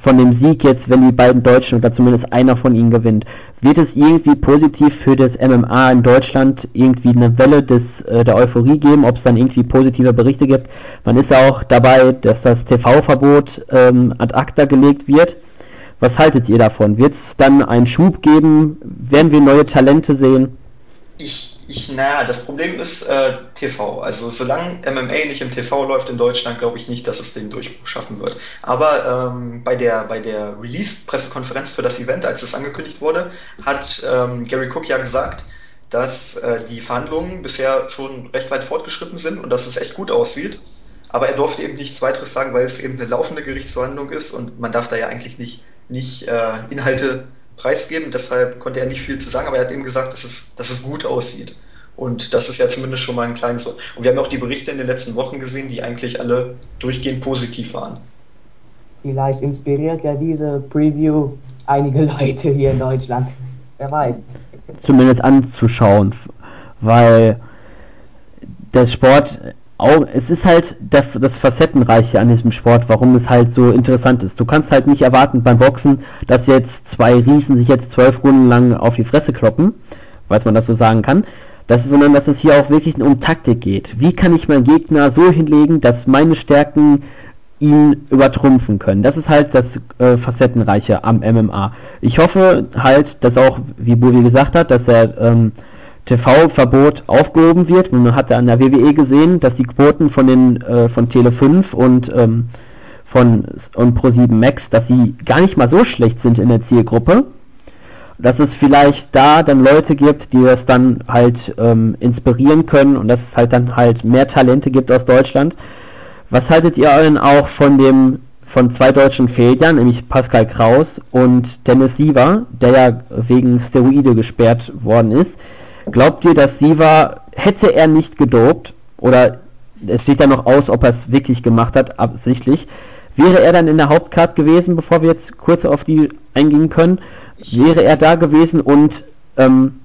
von dem Sieg jetzt, wenn die beiden Deutschen oder zumindest einer von ihnen gewinnt, wird es irgendwie positiv für das MMA in Deutschland irgendwie eine Welle des, äh, der Euphorie geben, ob es dann irgendwie positive Berichte gibt. Man ist ja auch dabei, dass das TV-Verbot ähm, ad acta gelegt wird. Was haltet ihr davon? Wird es dann einen Schub geben? Werden wir neue Talente sehen? Ich ich, naja, das Problem ist äh, TV. Also solange MMA nicht im TV läuft in Deutschland, glaube ich nicht, dass es den Durchbruch schaffen wird. Aber ähm, bei der bei der Release-Pressekonferenz für das Event, als es angekündigt wurde, hat ähm, Gary Cook ja gesagt, dass äh, die Verhandlungen bisher schon recht weit fortgeschritten sind und dass es echt gut aussieht. Aber er durfte eben nichts weiteres sagen, weil es eben eine laufende Gerichtsverhandlung ist und man darf da ja eigentlich nicht, nicht äh, Inhalte preisgeben, deshalb konnte er nicht viel zu sagen, aber er hat eben gesagt, dass es, dass es gut aussieht. Und das ist ja zumindest schon mal ein kleines. Und wir haben auch die Berichte in den letzten Wochen gesehen, die eigentlich alle durchgehend positiv waren. Vielleicht inspiriert ja diese Preview einige Leute hier in Deutschland. Wer weiß. Zumindest anzuschauen, weil der Sport auch, es ist halt das Facettenreiche an diesem Sport, warum es halt so interessant ist. Du kannst halt nicht erwarten beim Boxen, dass jetzt zwei Riesen sich jetzt zwölf Runden lang auf die Fresse kloppen, falls man das so sagen kann. Das sondern dass es hier auch wirklich um Taktik geht. Wie kann ich meinen Gegner so hinlegen, dass meine Stärken ihn übertrumpfen können. Das ist halt das äh, Facettenreiche am MMA. Ich hoffe halt, dass auch, wie Bovi gesagt hat, dass er ähm, TV-Verbot aufgehoben wird. Man hat ja an der WWE gesehen, dass die Quoten von den äh, von Tele 5 und ähm, von und Pro7 Max, dass sie gar nicht mal so schlecht sind in der Zielgruppe. Dass es vielleicht da dann Leute gibt, die das dann halt ähm, inspirieren können und dass es halt dann halt mehr Talente gibt aus Deutschland. Was haltet ihr denn auch von dem von zwei deutschen Feldern, nämlich Pascal Kraus und Dennis Siever, der ja wegen Steroide gesperrt worden ist? Glaubt ihr, dass Siva, hätte er nicht gedopt, oder es steht ja noch aus, ob er es wirklich gemacht hat, absichtlich, wäre er dann in der Hauptcard gewesen, bevor wir jetzt kurz auf die eingehen können, wäre er da gewesen und ähm,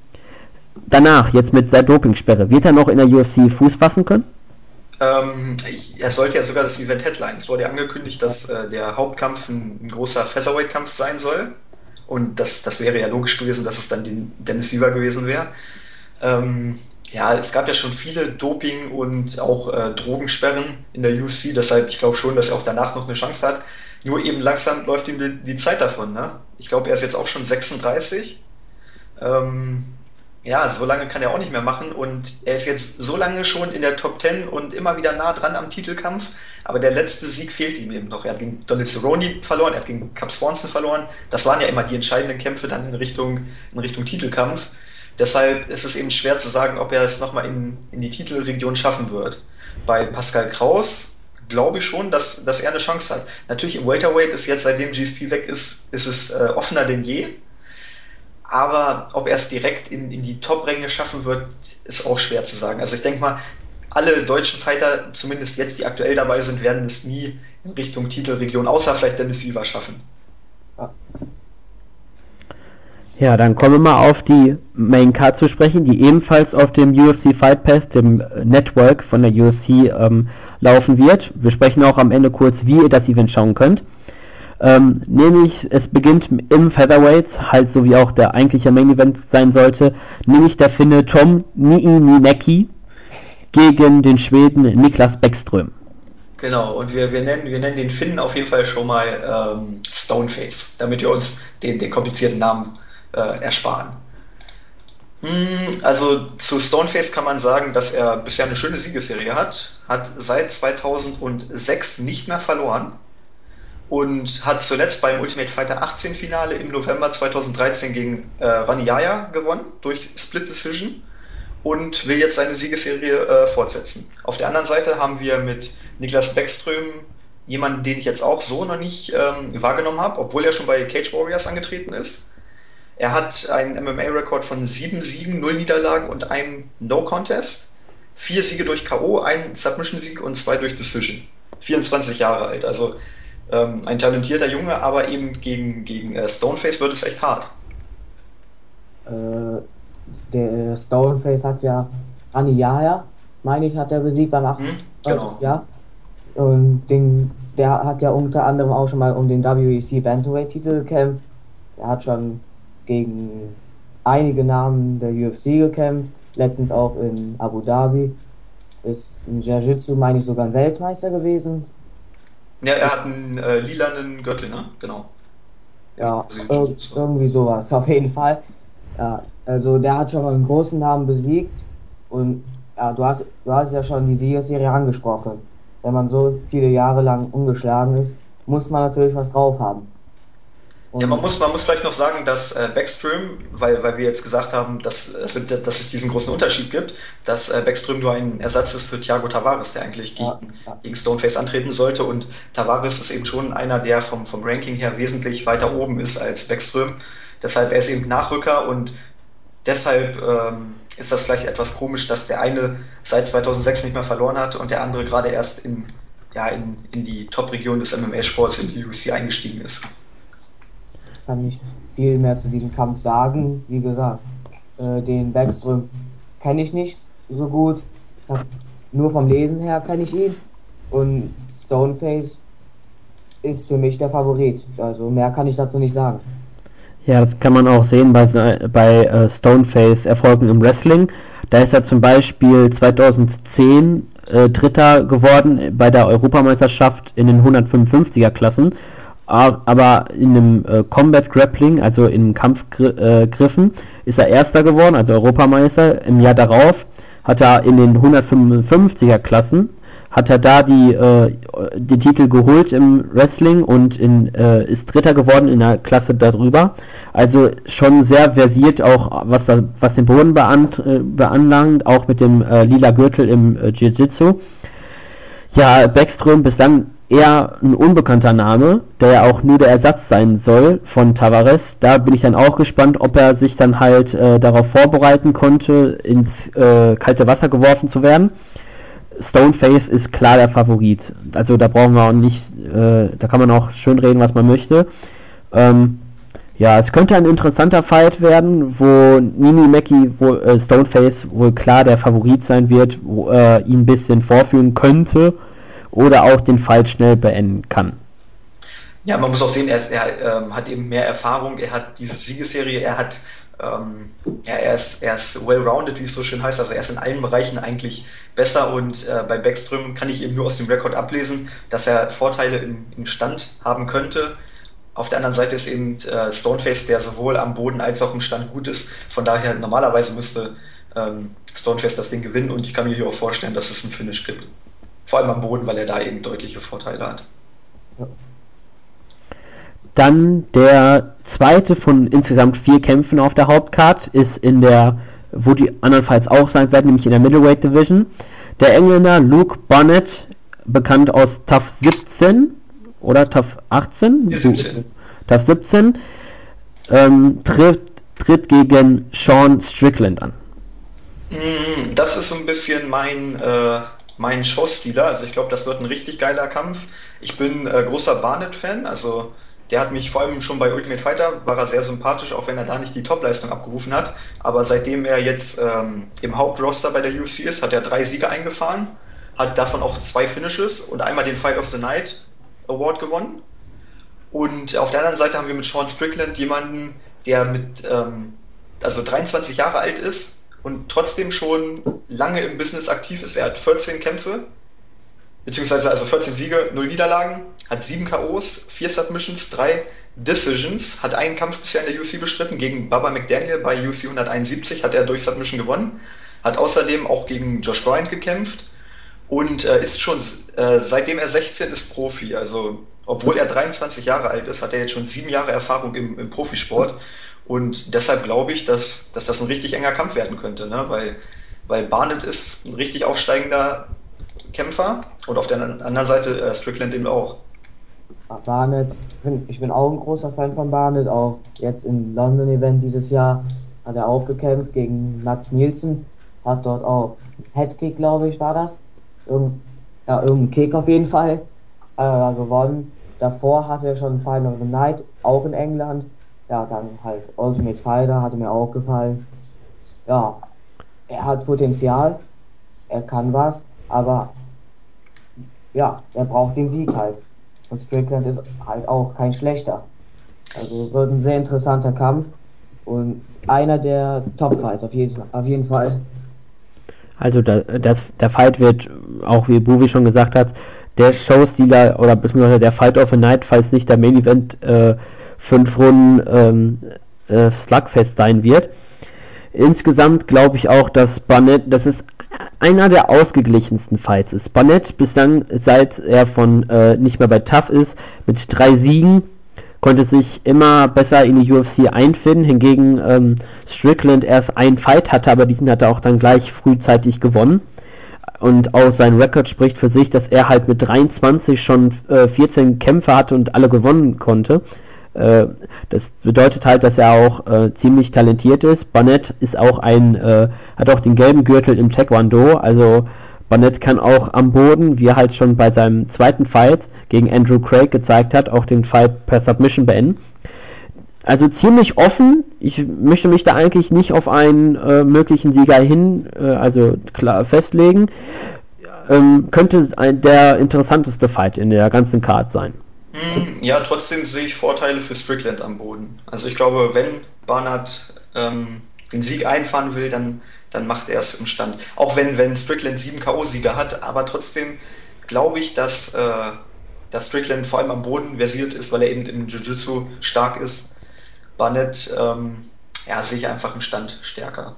danach, jetzt mit seiner Dopingsperre, wird er noch in der UFC Fuß fassen können? Ähm, ich, er sollte ja sogar das Event Headline. Es wurde ja angekündigt, dass äh, der Hauptkampf ein, ein großer Featherweight-Kampf sein soll. Und das, das wäre ja logisch gewesen, dass es dann den Dennis Siever gewesen wäre. Ähm, ja, es gab ja schon viele Doping- und auch äh, Drogensperren in der UFC, deshalb ich glaube schon, dass er auch danach noch eine Chance hat. Nur eben langsam läuft ihm die, die Zeit davon. Ne? Ich glaube, er ist jetzt auch schon 36. Ähm, ja, so lange kann er auch nicht mehr machen und er ist jetzt so lange schon in der Top 10 und immer wieder nah dran am Titelkampf, aber der letzte Sieg fehlt ihm eben noch. Er hat gegen Donald Cerrone verloren, er hat gegen Cap Swanson verloren. Das waren ja immer die entscheidenden Kämpfe dann in Richtung, in Richtung Titelkampf. Deshalb ist es eben schwer zu sagen, ob er es nochmal in, in die Titelregion schaffen wird. Bei Pascal Kraus glaube ich schon, dass, dass er eine Chance hat. Natürlich im Welterweight ist jetzt, seitdem GSP weg ist, ist es äh, offener denn je. Aber ob er es direkt in, in die Top-Ränge schaffen wird, ist auch schwer zu sagen. Also ich denke mal, alle deutschen Fighter, zumindest jetzt, die aktuell dabei sind, werden es nie in Richtung Titelregion, außer vielleicht Dennis Silva schaffen. Ja. Ja, dann kommen wir mal auf die Main Card zu sprechen, die ebenfalls auf dem UFC Fight Pass, dem Network von der UFC, ähm, laufen wird. Wir sprechen auch am Ende kurz, wie ihr das Event schauen könnt. Ähm, nämlich, es beginnt im Featherweight, halt so wie auch der eigentliche Main Event sein sollte, nämlich der Finne Tom Niinecki gegen den Schweden Niklas Bäckström. Genau, und wir, wir, nennen, wir nennen den Finnen auf jeden Fall schon mal ähm, Stoneface, damit wir uns den, den komplizierten Namen äh, ersparen. Hm, also zu Stoneface kann man sagen, dass er bisher eine schöne Siegesserie hat, hat seit 2006 nicht mehr verloren und hat zuletzt beim Ultimate Fighter 18 Finale im November 2013 gegen äh, Vaniyaya gewonnen durch Split Decision und will jetzt seine Siegesserie äh, fortsetzen. Auf der anderen Seite haben wir mit Niklas Beckström jemanden, den ich jetzt auch so noch nicht ähm, wahrgenommen habe, obwohl er schon bei Cage Warriors angetreten ist. Er hat einen MMA-Rekord von 7 Siegen, 0 Niederlagen und einem No-Contest. Vier Siege durch K.O., ein Submission-Sieg und zwei durch Decision. 24 Jahre alt, also ähm, ein talentierter Junge, aber eben gegen, gegen äh, Stoneface wird es echt hart. Äh, der Stoneface hat ja Aniyaya, meine ich, hat er besiegt beim 8. Hm, genau. Ja. Und den, der hat ja unter anderem auch schon mal um den WEC Bantamweight-Titel gekämpft. Er hat schon gegen einige Namen der UFC gekämpft, letztens auch in Abu Dhabi. Ist in Jiu-Jitsu, meine ich, sogar ein Weltmeister gewesen. Ja, er hat einen äh, lilanen Gürtel, ne? Genau. Ja, ir irgendwie sowas, *laughs* auf jeden Fall. Ja, also der hat schon mal einen großen Namen besiegt und ja, du hast, du hast ja schon die Siegesserie angesprochen. Wenn man so viele Jahre lang ungeschlagen ist, muss man natürlich was drauf haben. Und ja, man muss, man muss vielleicht noch sagen, dass äh, Backstream, weil, weil wir jetzt gesagt haben, dass, dass es diesen großen Unterschied gibt, dass äh, Backstream nur ein Ersatz ist für Thiago Tavares, der eigentlich gegen, ja, ja. gegen Stoneface antreten sollte. Und Tavares ist eben schon einer, der vom, vom Ranking her wesentlich weiter oben ist als Backstream. Deshalb er ist eben Nachrücker und deshalb ähm, ist das vielleicht etwas komisch, dass der eine seit 2006 nicht mehr verloren hat und der andere gerade erst in, ja, in, in die Top-Region des MMA-Sports in die UFC eingestiegen ist kann nicht viel mehr zu diesem Kampf sagen. Wie gesagt, äh, den Backström kenne ich nicht so gut. Nur vom Lesen her kenne ich ihn. Und Stoneface ist für mich der Favorit. Also mehr kann ich dazu nicht sagen. Ja, das kann man auch sehen bei, bei äh, Stoneface Erfolgen im Wrestling. Da ist er zum Beispiel 2010 äh, Dritter geworden bei der Europameisterschaft in den 155er Klassen aber in einem äh, Combat Grappling, also in Kampfgriffen, äh, ist er Erster geworden, also Europameister. Im Jahr darauf hat er in den 155er Klassen hat er da die äh, die Titel geholt im Wrestling und in, äh, ist Dritter geworden in der Klasse darüber. Also schon sehr versiert auch was da, was den Boden bean, äh, beanlangt, auch mit dem äh, lila Gürtel im Jiu-Jitsu. Ja, Backstrom bislang eher ein unbekannter Name, der ja auch nur der Ersatz sein soll von Tavares. Da bin ich dann auch gespannt, ob er sich dann halt äh, darauf vorbereiten konnte, ins äh, kalte Wasser geworfen zu werden. Stoneface ist klar der Favorit. Also da brauchen wir auch nicht, äh, da kann man auch schön reden, was man möchte. Ähm, ja, es könnte ein interessanter Fight werden, wo Nini Mackie, wo äh, Stoneface wohl klar der Favorit sein wird, wo er ihn ein bisschen vorführen könnte oder auch den Fight schnell beenden kann. Ja, man muss auch sehen, er, er ähm, hat eben mehr Erfahrung, er hat diese Siegesserie, er hat ähm, ja, er ist, er ist well-rounded, wie es so schön heißt, also er ist in allen Bereichen eigentlich besser und äh, bei Backström kann ich eben nur aus dem Rekord ablesen, dass er Vorteile im, im Stand haben könnte auf der anderen Seite ist eben äh, Stoneface, der sowohl am Boden als auch im Stand gut ist. Von daher normalerweise müsste ähm, Stoneface das Ding gewinnen und ich kann mir hier auch vorstellen, dass es einen Finish gibt. Vor allem am Boden, weil er da eben deutliche Vorteile hat. Dann der zweite von insgesamt vier Kämpfen auf der Hauptcard ist in der, wo die andernfalls auch sein werden, nämlich in der Middleweight Division. Der Engländer Luke Bonnet, bekannt aus TAF 17 oder TAF 18? 17. TAF 17, ähm, tritt, tritt gegen Sean Strickland an. Mm, das ist so ein bisschen mein, äh, mein Showstealer. Also ich glaube, das wird ein richtig geiler Kampf. Ich bin äh, großer Barnett-Fan, also der hat mich vor allem schon bei Ultimate Fighter, war er sehr sympathisch, auch wenn er da nicht die Topleistung abgerufen hat. Aber seitdem er jetzt ähm, im Hauptroster bei der UFC ist, hat er drei Siege eingefahren, hat davon auch zwei Finishes und einmal den Fight of the Night Award gewonnen. Und auf der anderen Seite haben wir mit Sean Strickland jemanden, der mit ähm, also 23 Jahre alt ist und trotzdem schon lange im Business aktiv ist. Er hat 14 Kämpfe, beziehungsweise also 14 Siege, 0 Niederlagen, hat 7 KOs, 4 Submissions, 3 Decisions, hat einen Kampf bisher in der UFC bestritten gegen Baba McDaniel bei UFC 171, hat er durch Submission gewonnen, hat außerdem auch gegen Josh Bryant gekämpft und äh, ist schon äh, seitdem er 16 ist Profi, also obwohl er 23 Jahre alt ist, hat er jetzt schon 7 Jahre Erfahrung im, im Profisport und deshalb glaube ich, dass, dass das ein richtig enger Kampf werden könnte, ne? weil, weil Barnett ist ein richtig aufsteigender Kämpfer und auf der anderen Seite äh, Strickland eben auch. Barnett, ich bin auch ein großer Fan von Barnett, auch jetzt im London Event dieses Jahr hat er auch gekämpft gegen Mats Nielsen, hat dort auch Headkick, glaube ich, war das. Irgend, ja, irgendein Kick auf jeden Fall äh, gewonnen. Davor hatte er schon Final of the Night, auch in England. Ja, dann halt Ultimate Fighter, hatte mir auch gefallen. Ja, er hat Potenzial, er kann was, aber ja, er braucht den Sieg halt. Und Strickland ist halt auch kein schlechter. Also wird ein sehr interessanter Kampf und einer der Top-Fights auf jeden, auf jeden Fall. Also da, das, der Fight wird, auch wie Buvi schon gesagt hat, der Showstealer oder beziehungsweise der Fight of the Night, falls nicht der Main Event äh, fünf Runden ähm, äh, Slugfest sein wird. Insgesamt glaube ich auch, dass Barnett, das ist einer der ausgeglichensten Fights ist. Barnett bislang, seit er von äh, nicht mehr bei TAF ist, mit drei Siegen, konnte sich immer besser in die UFC einfinden. Hingegen ähm, Strickland erst einen Fight hatte, aber diesen hat er auch dann gleich frühzeitig gewonnen. Und auch sein Rekord spricht für sich, dass er halt mit 23 schon äh, 14 Kämpfe hatte und alle gewonnen konnte. Äh, das bedeutet halt, dass er auch äh, ziemlich talentiert ist. Barnett ist auch ein, äh, hat auch den gelben Gürtel im Taekwondo, also Barnett kann auch am Boden, wie er halt schon bei seinem zweiten Fight gegen Andrew Craig gezeigt hat, auch den Fight per Submission beenden. Also ziemlich offen. Ich möchte mich da eigentlich nicht auf einen äh, möglichen Sieger hin, äh, also klar festlegen. Ähm, könnte ein, der interessanteste Fight in der ganzen Card sein. Hm, ja, trotzdem sehe ich Vorteile für Strickland am Boden. Also ich glaube, wenn Barnard ähm, den Sieg einfahren will, dann, dann macht er es im Stand. Auch wenn, wenn Strickland sieben K.O.-Sieger hat, aber trotzdem glaube ich, dass, äh, dass Strickland vor allem am Boden versiert ist, weil er eben im Jiu-Jitsu stark ist. Barnett, ähm, ja, sehe ich einfach im Stand stärker.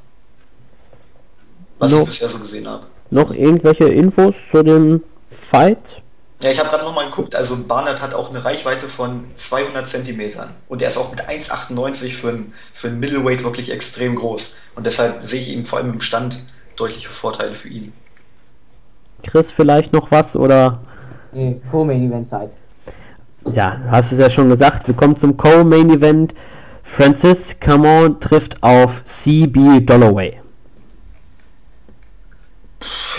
Was no, ich bisher so gesehen habe. Noch irgendwelche Infos zu dem Fight? Ja, ich habe gerade nochmal geguckt, also Barnett hat auch eine Reichweite von 200 Zentimetern und er ist auch mit 1,98 für ein, für ein Middleweight wirklich extrem groß und deshalb sehe ich ihm vor allem im Stand deutliche Vorteile für ihn. Chris, vielleicht noch was oder? Nee, Co-Main Event Zeit. Ja, hast du es ja schon gesagt, wir kommen zum Co-Main Event. Francis Camon trifft auf CB Dolloway.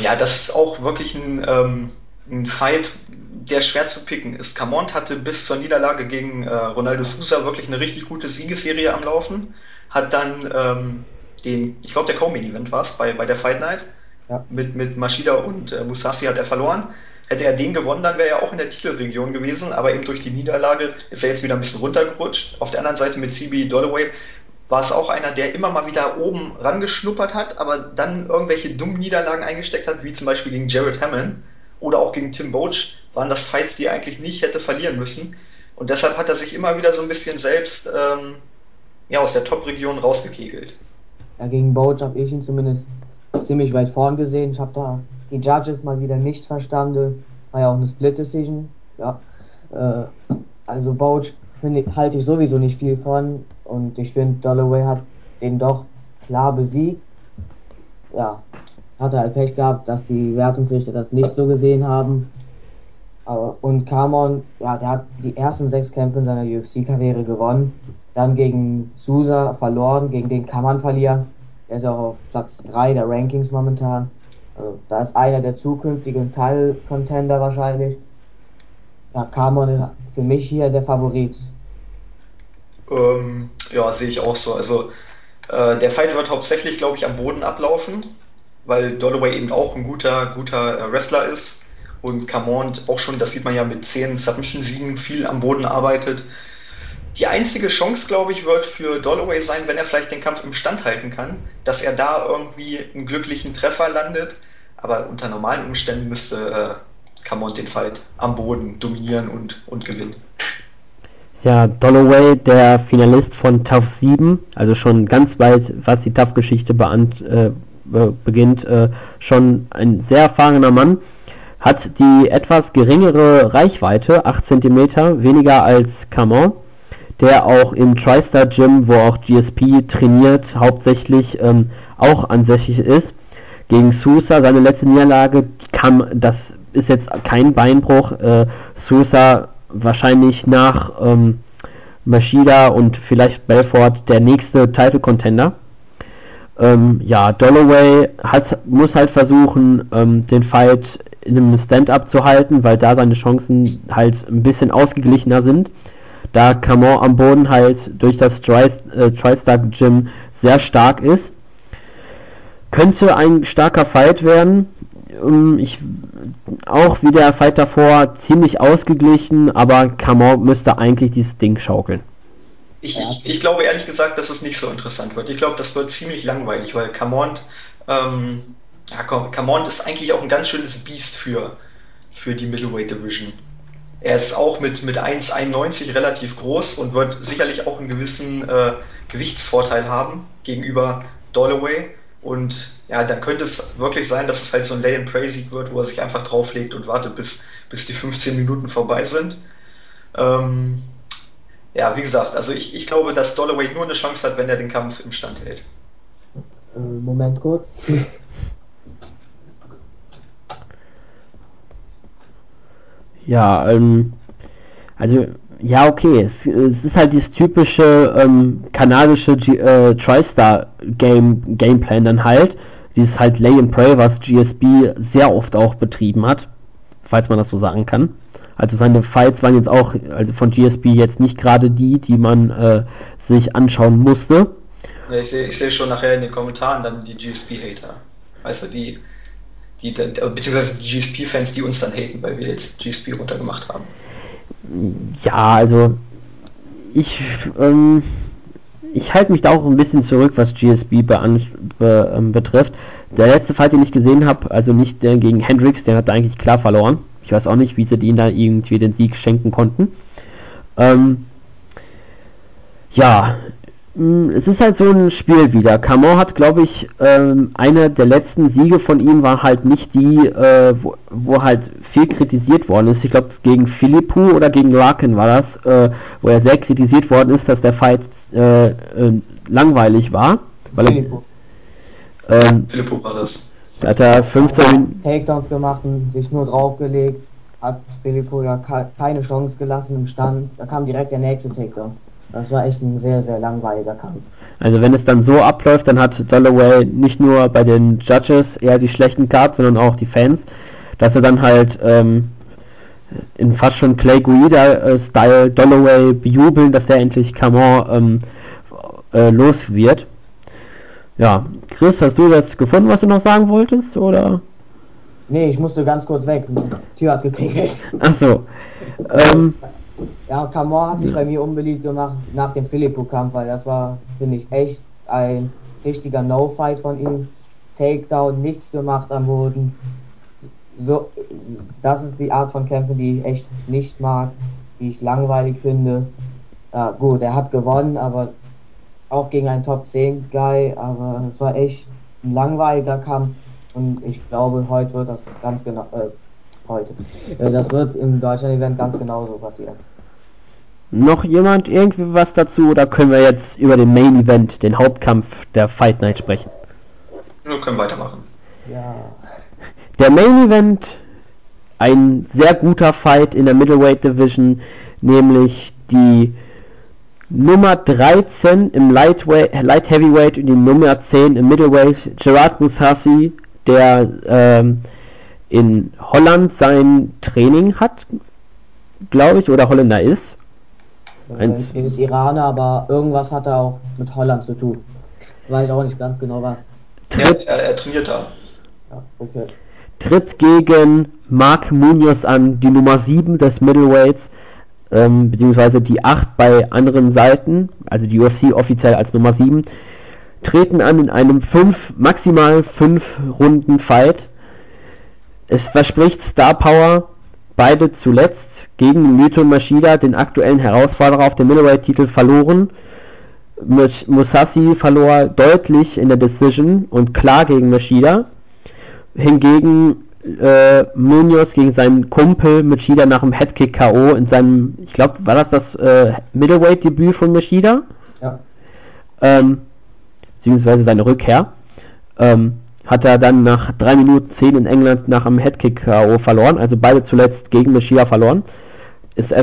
Ja, das ist auch wirklich ein ähm, ein Fight, der schwer zu picken ist. Camont hatte bis zur Niederlage gegen äh, Ronaldo Sousa wirklich eine richtig gute Siegesserie am Laufen. Hat dann ähm, den, ich glaube der Co-Main-Event war es, bei, bei der Fight Night. Ja. Mit, mit Mashida und äh, Musashi hat er verloren. Hätte er den gewonnen, dann wäre er auch in der Titelregion gewesen, aber eben durch die Niederlage ist er jetzt wieder ein bisschen runtergerutscht. Auf der anderen Seite mit CB Dolloway war es auch einer, der immer mal wieder oben rangeschnuppert hat, aber dann irgendwelche dummen Niederlagen eingesteckt hat, wie zum Beispiel gegen Jared Hammond oder auch gegen Tim Boach waren das Fights, die er eigentlich nicht hätte verlieren müssen. Und deshalb hat er sich immer wieder so ein bisschen selbst ähm, ja, aus der Top-Region rausgekegelt. Ja, gegen Boach habe ich ihn zumindest ziemlich weit vorn gesehen. Ich habe da die Judges mal wieder nicht verstanden. War ja auch eine Split Decision. Ja. Äh, also Boach halte ich sowieso nicht viel von und ich finde Dollaway hat den doch klar besiegt. Ja, hatte halt Pech gehabt, dass die Wertungsrichter das nicht so gesehen haben. Und Carmon, ja, der hat die ersten sechs Kämpfe in seiner UFC-Karriere gewonnen. Dann gegen Sousa verloren, gegen den kann man verlieren. Der ist auch auf Platz 3 der Rankings momentan. Also, da ist einer der zukünftigen Teil-Contender wahrscheinlich. Ja, Carmon ist für mich hier der Favorit. Ähm, ja, sehe ich auch so. Also, äh, der Fight wird hauptsächlich, glaube ich, am Boden ablaufen, weil Dolloway eben auch ein guter, guter äh, Wrestler ist und Camont auch schon, das sieht man ja mit 10 Submission-Siegen, viel am Boden arbeitet. Die einzige Chance, glaube ich, wird für Dolloway sein, wenn er vielleicht den Kampf im Stand halten kann, dass er da irgendwie einen glücklichen Treffer landet. Aber unter normalen Umständen müsste äh, Camont den Fight am Boden dominieren und, und gewinnen. Ja, Dolloway, der Finalist von TAF 7, also schon ganz weit, was die TAF-Geschichte äh, beginnt, äh, schon ein sehr erfahrener Mann hat die etwas geringere Reichweite, 8 cm, weniger als Camon, der auch im TriStar Gym, wo auch GSP trainiert, hauptsächlich ähm, auch ansässig ist. Gegen Sousa, seine letzte Niederlage, kam, das ist jetzt kein Beinbruch. Äh, Sousa wahrscheinlich nach ähm, Machida und vielleicht Belfort der nächste Title Contender. Ähm, ja, Dolloway hat, muss halt versuchen, ähm, den Fight in einem Stand-up zu halten, weil da seine Chancen halt ein bisschen ausgeglichener sind. Da Camon am Boden halt durch das äh, TriStar Gym sehr stark ist. Könnte ein starker Fight werden. Ähm, ich, auch wie der Fight davor ziemlich ausgeglichen, aber Camon müsste eigentlich dieses Ding schaukeln. Ich, ich, ich, glaube ehrlich gesagt, dass es nicht so interessant wird. Ich glaube, das wird ziemlich langweilig, weil Camont ähm, ja, Camont ist eigentlich auch ein ganz schönes Biest für, für die Middleweight Division. Er ist auch mit, mit 1,91 relativ groß und wird sicherlich auch einen gewissen äh, Gewichtsvorteil haben gegenüber Dollaway. Und ja, dann könnte es wirklich sein, dass es halt so ein Lay and Pray Sieg wird, wo er sich einfach drauflegt und wartet, bis, bis die 15 Minuten vorbei sind. Ähm, ja, wie gesagt, also ich, ich glaube, dass Dollaway nur eine Chance hat, wenn er den Kampf im Stand hält. Äh, Moment kurz. *laughs* Ja, ähm, also, ja, okay, es, es ist halt dieses typische ähm, kanadische G äh, TriStar Game Gameplan dann halt. Dieses halt Lay and Pray, was GSB sehr oft auch betrieben hat, falls man das so sagen kann. Also seine Fights waren jetzt auch also von GSB jetzt nicht gerade die, die man äh, sich anschauen musste. ich sehe seh schon nachher in den Kommentaren dann die GSP-Hater. Weißt du, die die, beziehungsweise die GSP-Fans, die uns dann haten, weil wir jetzt GSP runtergemacht haben. Ja, also ich, ähm, ich halte mich da auch ein bisschen zurück, was GSP be be ähm, betrifft. Der letzte Fight, den ich gesehen habe, also nicht der gegen Hendrix, der hat eigentlich klar verloren. Ich weiß auch nicht, wie sie ihn da irgendwie den Sieg schenken konnten. Ähm, ja, hm, es ist halt so ein Spiel wieder. Camon hat, glaube ich, ähm, eine der letzten Siege von ihm war halt nicht die, äh, wo, wo, halt viel kritisiert worden ist. Ich glaube, gegen Philippou oder gegen Larkin war das, äh, wo er sehr kritisiert worden ist, dass der Fight äh, äh langweilig war. Weil Philippou. Ähm, Philippou war das. Da hat er 15 Takedowns gemacht und sich nur draufgelegt. Hat Philippou ja keine Chance gelassen im Stand. Da kam direkt der nächste Takedown. Das war echt ein sehr, sehr langweiliger Kampf. Also wenn es dann so abläuft, dann hat Dalloway nicht nur bei den Judges eher die schlechten Cards, sondern auch die Fans, dass er dann halt ähm, in fast schon Clay Guida-Style Dalloway bejubeln, dass der endlich Camon ähm, äh, los wird. Ja, Chris, hast du das gefunden, was du noch sagen wolltest, oder? Nee, ich musste ganz kurz weg. Die Tür hat geklingelt. Ach so. Ähm, ja, Camor hat sich bei mir unbeliebt gemacht nach dem Filippo-Kampf, weil das war, finde ich, echt ein richtiger No-Fight von ihm. Takedown, nichts gemacht am Boden. So, das ist die Art von Kämpfen, die ich echt nicht mag. die ich langweilig finde. Ja, gut, er hat gewonnen, aber auch gegen einen Top 10 Guy, aber es war echt ein langweiliger Kampf und ich glaube, heute wird das ganz genau, äh, heute, äh, das wird im Deutschland-Event ganz genauso passieren. Noch jemand irgendwie was dazu oder können wir jetzt über den Main Event, den Hauptkampf der Fight Night sprechen? Wir können weitermachen. Ja. Der Main Event, ein sehr guter Fight in der Middleweight Division, nämlich die Nummer 13 im Lightweight, Light Heavyweight und die Nummer 10 im Middleweight, Gerard Musasi, der ähm, in Holland sein Training hat, glaube ich, oder Holländer ist. Eins. Er ist Iraner, aber irgendwas hat er auch mit Holland zu tun. Weiß auch nicht ganz genau was. Tritt, ja, er, er trainiert da. Ja, okay. Tritt gegen Mark Munoz an, die Nummer 7 des Middleweights, ähm, beziehungsweise die 8 bei anderen Seiten, also die UFC offiziell als Nummer 7, treten an in einem 5, maximal 5 Runden Fight. Es verspricht Star Power, beide zuletzt gegen Lito Machida, den aktuellen Herausforderer auf dem Middleweight-Titel, verloren. Musashi verlor deutlich in der Decision und klar gegen Machida. Hingegen äh, Munoz gegen seinen Kumpel Machida nach dem Headkick K.O. in seinem, ich glaube, war das das äh, Middleweight-Debüt von Machida? Ja. Ähm, beziehungsweise seine Rückkehr. Ähm, hat er dann nach 3 Minuten 10 in England nach einem Headkick K.O. verloren, also beide zuletzt gegen Machida verloren. Ist,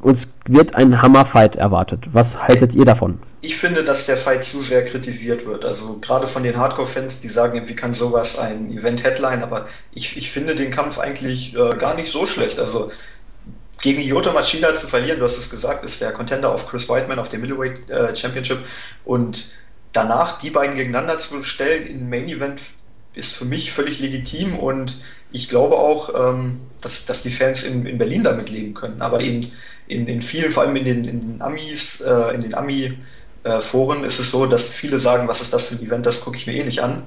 uns wird ein Hammerfight erwartet. Was haltet ihr davon? Ich finde, dass der Fight zu sehr kritisiert wird. Also gerade von den Hardcore-Fans, die sagen, wie kann sowas ein Event-Headline, aber ich, ich finde den Kampf eigentlich äh, gar nicht so schlecht. Also gegen Lyoto Machida zu verlieren, du hast es gesagt, ist der Contender auf Chris Whiteman auf dem Middleweight äh, Championship und danach die beiden gegeneinander zu stellen im Main Event ist für mich völlig legitim und ich glaube auch, ähm, dass, dass die Fans in, in Berlin damit leben können. Aber in, in, in vielen, vor allem in den, in den Amis, äh, in den Ami-Foren ist es so, dass viele sagen, was ist das für ein Event, das gucke ich mir eh nicht an.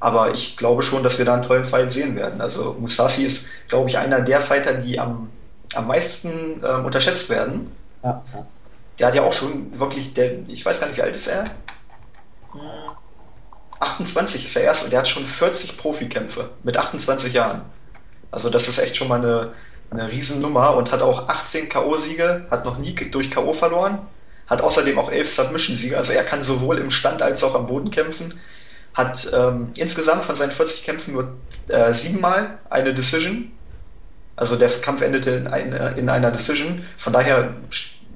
Aber ich glaube schon, dass wir da einen tollen Fight sehen werden. Also Musashi ist, glaube ich, einer der Fighter, die am, am meisten ähm, unterschätzt werden. Ja, ja. Der hat ja auch schon wirklich, der, ich weiß gar nicht, wie alt ist er? 28 ist er erst und der hat schon 40 Profikämpfe mit 28 Jahren. Also das ist echt schon mal eine, eine Riesennummer und hat auch 18 K.O.-Siege, hat noch nie durch K.O. verloren, hat außerdem auch 11 Submission-Siege, also er kann sowohl im Stand als auch am Boden kämpfen, hat ähm, insgesamt von seinen 40 Kämpfen nur äh, siebenmal eine Decision, also der Kampf endete in, ein, in einer Decision, von daher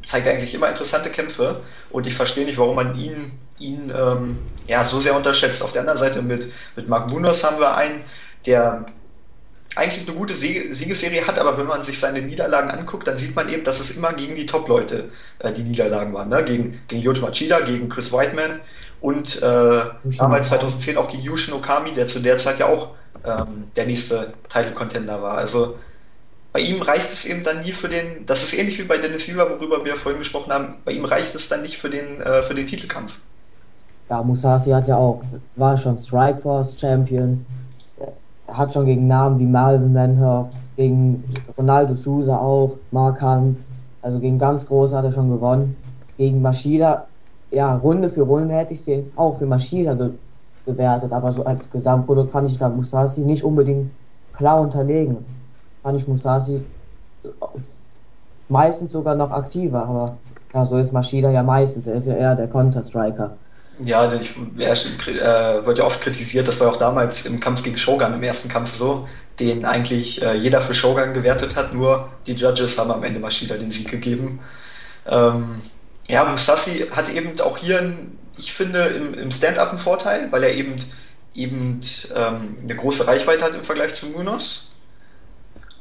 zeigt eigentlich immer interessante Kämpfe und ich verstehe nicht, warum man ihn ihn ähm, ja, so sehr unterschätzt. Auf der anderen Seite mit, mit Mark Munoz haben wir einen, der eigentlich eine gute Siegesserie hat, aber wenn man sich seine Niederlagen anguckt, dann sieht man eben, dass es immer gegen die Top-Leute äh, die Niederlagen waren. Ne? Gegen, gegen Yoto Machida, gegen Chris Whiteman und äh, damals 2010 auch gegen Yushin Okami, der zu der Zeit ja auch ähm, der nächste Title-Contender war. Also bei ihm reicht es eben dann nie für den, das ist ähnlich wie bei Dennis Silva, worüber wir vorhin gesprochen haben, bei ihm reicht es dann nicht für den, äh, für den Titelkampf. Ja, Musasi hat ja auch, war schon Strikeforce Champion, er hat schon gegen Namen wie Malvin Manhoff, gegen Ronaldo Souza auch, Mark Hunt, also gegen ganz große hat er schon gewonnen. Gegen Maschida, ja, Runde für Runde hätte ich den auch für Maschida ge gewertet, aber so als Gesamtprodukt fand ich da Musasi nicht unbedingt klar unterlegen. Fand ich Musasi meistens sogar noch aktiver, aber ja, so ist Maschida ja meistens, er ist ja eher der Counter-Striker. Ja, ich, er äh, wird ja oft kritisiert, das war auch damals im Kampf gegen Shogun, im ersten Kampf so, den eigentlich äh, jeder für Shogun gewertet hat, nur die Judges haben am Ende Maschida den Sieg gegeben. Ähm, ja, Musashi hat eben auch hier, ein, ich finde, im, im Stand-up einen Vorteil, weil er eben, eben ähm, eine große Reichweite hat im Vergleich zu Munoz.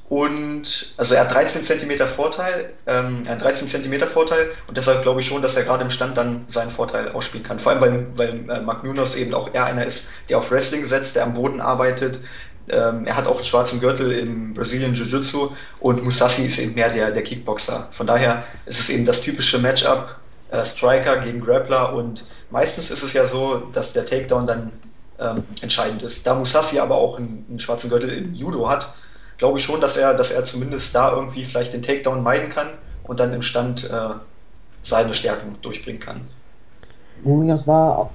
Und also er hat 13 cm Vorteil, ähm, er hat 13 cm Vorteil und deshalb glaube ich schon, dass er gerade im Stand dann seinen Vorteil ausspielen kann. Vor allem, weil, weil äh, Mark Nunes eben auch eher einer ist, der auf Wrestling setzt, der am Boden arbeitet. Ähm, er hat auch einen schwarzen Gürtel im Brazilian Jiu-Jitsu und Musashi ist eben mehr der, der Kickboxer. Von daher ist es eben das typische Matchup, äh, Striker gegen Grappler und meistens ist es ja so, dass der Takedown dann ähm, entscheidend ist. Da Musashi aber auch einen, einen schwarzen Gürtel im Judo hat, glaube ich schon, dass er, dass er zumindest da irgendwie vielleicht den Takedown meiden kann und dann im Stand äh, seine Stärken durchbringen kann. Munoz war,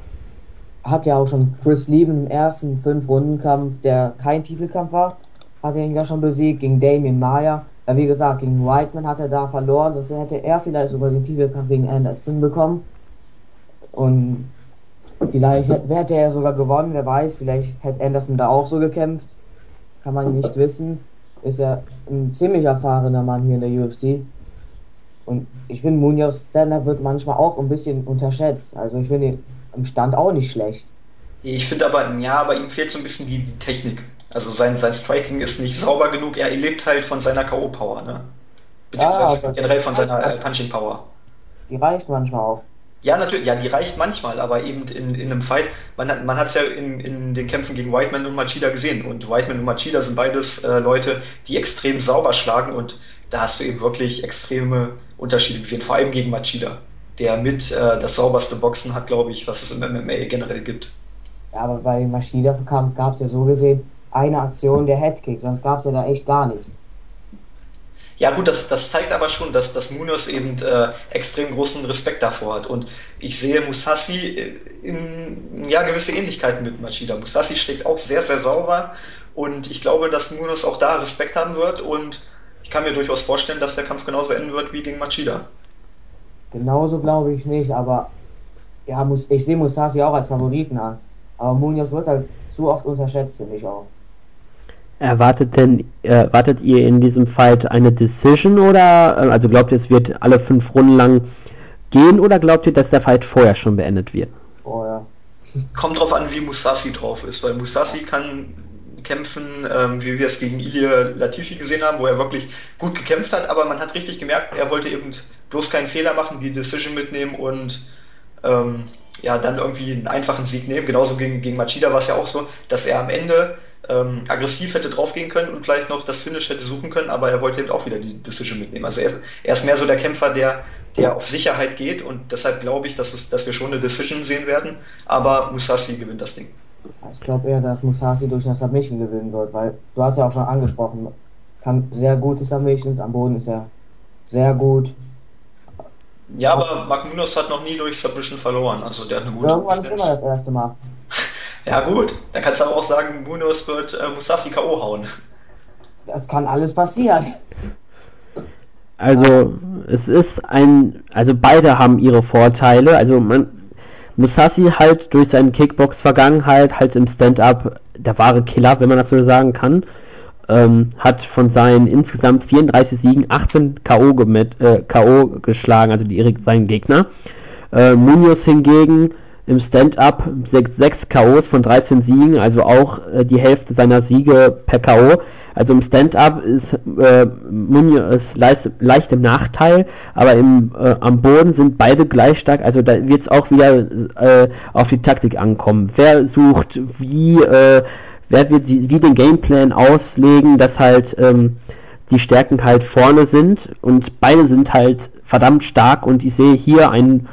hat ja auch schon Chris Lieben im ersten Fünf-Runden-Kampf, der kein Titelkampf war, hat er ihn ja schon besiegt gegen Damien Maya. Ja, wie gesagt, gegen Whiteman hat er da verloren, sonst hätte er vielleicht sogar den Titelkampf gegen Anderson bekommen. Und vielleicht hätte er sogar gewonnen, wer weiß, vielleicht hätte Anderson da auch so gekämpft. Kann man nicht wissen. Ist er ein ziemlich erfahrener Mann hier in der UFC. Und ich finde, Munoz Stand-Up wird manchmal auch ein bisschen unterschätzt. Also ich finde ihn im Stand auch nicht schlecht. Ich finde aber, ja, bei ihm fehlt so ein bisschen die, die Technik. Also sein, sein Striking ist nicht sauber genug. Er lebt halt von seiner K.O.-Power, ne? Beziehungsweise ja, generell von seiner äh, Punching-Power. Die reicht manchmal auch. Ja, natürlich, ja, die reicht manchmal, aber eben in, in einem Fight, man hat man es ja in, in den Kämpfen gegen Whiteman und Machida gesehen. Und Whiteman und Machida sind beides äh, Leute, die extrem sauber schlagen und da hast du eben wirklich extreme Unterschiede gesehen, vor allem gegen Machida, der mit äh, das sauberste Boxen hat, glaube ich, was es im MMA generell gibt. Ja, aber bei Machida-Kampf gab es ja so gesehen eine Aktion der Headkick, sonst gab es ja da echt gar nichts. Ja gut, das, das zeigt aber schon, dass, dass Munoz eben äh, extrem großen Respekt davor hat. Und ich sehe Musashi äh, in ja, gewisse Ähnlichkeiten mit Machida. Musashi schlägt auch sehr, sehr sauber und ich glaube, dass Munoz auch da Respekt haben wird und ich kann mir durchaus vorstellen, dass der Kampf genauso enden wird wie gegen Machida. Genauso glaube ich nicht, aber ja, ich sehe Musashi auch als Favoriten an. Aber Munoz wird halt zu oft unterschätzt, finde ich auch. Erwartet denn, erwartet ihr in diesem Fight eine Decision oder, äh, also glaubt ihr, es wird alle fünf Runden lang gehen oder glaubt ihr, dass der Fight vorher schon beendet wird? Oh ja. Kommt drauf an, wie Musashi drauf ist, weil Musashi kann kämpfen, ähm, wie wir es gegen Ilir Latifi gesehen haben, wo er wirklich gut gekämpft hat, aber man hat richtig gemerkt, er wollte eben bloß keinen Fehler machen, die Decision mitnehmen und ähm, ja, dann irgendwie einen einfachen Sieg nehmen. Genauso gegen, gegen Machida war es ja auch so, dass er am Ende ähm, aggressiv hätte draufgehen können und vielleicht noch das Finish hätte suchen können, aber er wollte eben auch wieder die Decision mitnehmen. Also er, er ist mehr so der Kämpfer, der, der auf Sicherheit geht und deshalb glaube ich, dass, es, dass wir schon eine Decision sehen werden, aber Musashi gewinnt das Ding. Ich glaube eher, dass Musashi durch eine Submission gewinnen wird, weil du hast ja auch schon angesprochen, kann sehr gute Submissions, am Boden ist er sehr gut. Ja, aber Magnunos hat noch nie durch Submission verloren, also der hat eine gute Irgendwann ist immer das erste Mal. Ja gut, dann kannst du aber auch sagen, Munoz wird äh, Musashi K.O. hauen. Das kann alles passieren. Also es ist ein, also beide haben ihre Vorteile. Also man, Musashi halt durch seine Kickbox-Vergangenheit halt im Stand-up der wahre Killer, wenn man das so sagen kann. Ähm, hat von seinen insgesamt 34 Siegen 18 K.O. Äh, K.O. geschlagen, also die, seinen Gegner. Äh, Munoz hingegen im Stand-up 6 KOs von 13 Siegen, also auch äh, die Hälfte seiner Siege per KO. Also im Stand-up ist äh, Munoz leicht, leicht, im Nachteil, aber im, äh, am Boden sind beide gleich stark. Also da wird es auch wieder äh, auf die Taktik ankommen. Wer sucht wie, äh, wer wird die, wie den Gameplan auslegen, dass halt ähm, die Stärken halt vorne sind und beide sind halt verdammt stark und ich sehe hier einen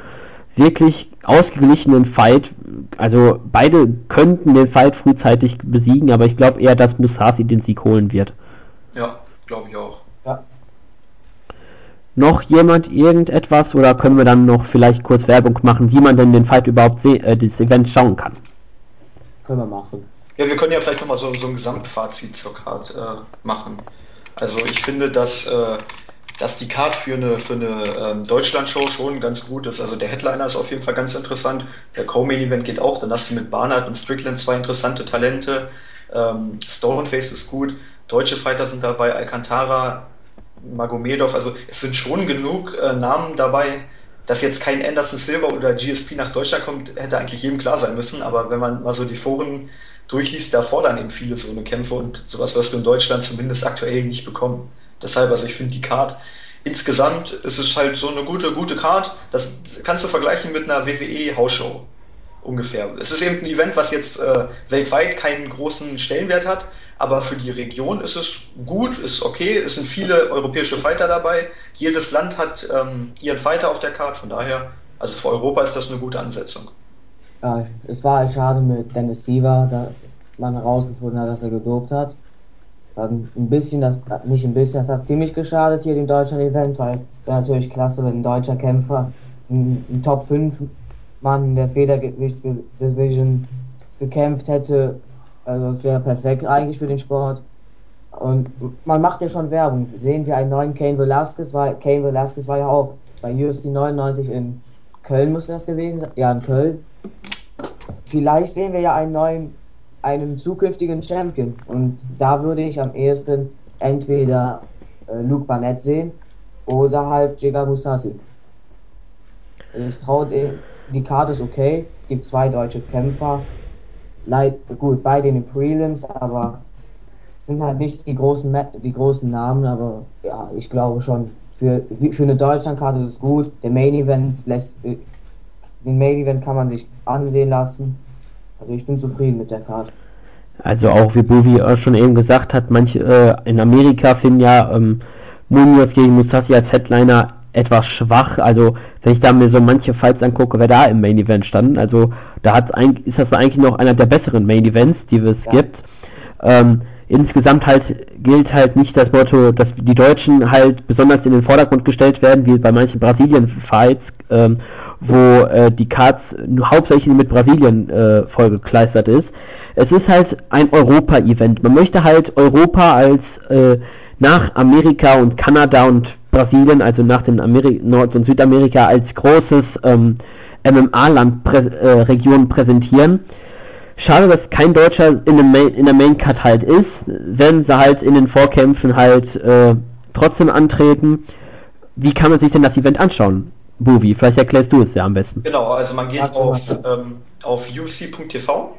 wirklich ausgeglichenen Fight. Also beide könnten den Fight frühzeitig besiegen, aber ich glaube eher, dass Musashi den Sieg holen wird. Ja, glaube ich auch. Ja. Noch jemand irgendetwas oder können wir dann noch vielleicht kurz Werbung machen, wie man denn den Fight überhaupt äh, das Event schauen kann? Können wir machen. Ja, wir können ja vielleicht nochmal so, so ein Gesamtfazit zur Card äh, machen. Also ich finde, dass äh, dass die Card für eine, für eine ähm, Deutschland-Show schon ganz gut ist. Also der Headliner ist auf jeden Fall ganz interessant. Der Co-Main-Event geht auch. Dann hast du mit Barnard und Strickland zwei interessante Talente. Ähm, Stoneface ist gut. Deutsche Fighter sind dabei. Alcantara, Magomedov. Also es sind schon genug äh, Namen dabei. Dass jetzt kein Anderson Silver oder GSP nach Deutschland kommt, hätte eigentlich jedem klar sein müssen. Aber wenn man mal so die Foren durchliest, da fordern eben viele so eine Kämpfe und sowas wirst du in Deutschland zumindest aktuell nicht bekommen. Deshalb, also ich finde die Card insgesamt ist es halt so eine gute, gute Card. Das kannst du vergleichen mit einer WWE Hausshow ungefähr. Es ist eben ein Event, was jetzt äh, weltweit keinen großen Stellenwert hat, aber für die Region ist es gut, ist okay. Es sind viele europäische Fighter dabei. Jedes Land hat ähm, ihren Fighter auf der Card, von daher, also für Europa ist das eine gute Ansetzung. Ja, es war halt schade mit Dennis Siever, dass man herausgefunden hat, dass er gedopt hat. Das ein bisschen, das, nicht ein bisschen, das hat ziemlich geschadet hier dem deutschen Event, weil wäre natürlich klasse, wenn ein deutscher Kämpfer ein, Top 5 Mann in der Federgewichtsdivision gekämpft hätte. Also es wäre perfekt eigentlich für den Sport. Und man macht ja schon Werbung. Sehen wir einen neuen Kane Velasquez, war, Kane Velasquez war ja auch bei UFC 99 in Köln, muss das gewesen sein. Ja, in Köln. Vielleicht sehen wir ja einen neuen, einen zukünftigen Champion. Und da würde ich am ehesten entweder äh, Luke Barnett sehen oder halt Jiga Musasi. Ich traue die Karte ist okay. Es gibt zwei deutsche Kämpfer. Leid, gut, beide den Prelims, aber sind halt nicht die großen, die großen Namen, aber ja, ich glaube schon, für, für eine Deutschlandkarte ist es gut. Der Main Event lässt, den Main Event kann man sich ansehen lassen. Also ich bin zufrieden mit der Karte. Also auch wie Bovi schon eben gesagt hat, manche äh, in Amerika finden ja ähm, Munoz gegen Musashi als Headliner etwas schwach. Also wenn ich da mir so manche Fights angucke, wer da im Main Event standen, also da hat ist das eigentlich noch einer der besseren Main Events, die es ja. gibt. Ähm, insgesamt halt gilt halt nicht das Motto, dass die Deutschen halt besonders in den Vordergrund gestellt werden, wie bei manchen Brasilien-Fights, ähm, wo äh, die Cards hauptsächlich mit Brasilien äh, vollgekleistert ist. Es ist halt ein Europa-Event. Man möchte halt Europa als äh, nach Amerika und Kanada und Brasilien, also nach den Ameri Nord- und Südamerika, als großes ähm, MMA-Land prä äh, Region präsentieren. Schade, dass kein Deutscher in, dem Main, in der Main Cut halt ist, wenn sie halt in den Vorkämpfen halt äh, trotzdem antreten. Wie kann man sich denn das Event anschauen? Bovi, vielleicht erklärst du es ja am besten. Genau, also man geht auf, ähm, auf uc.tv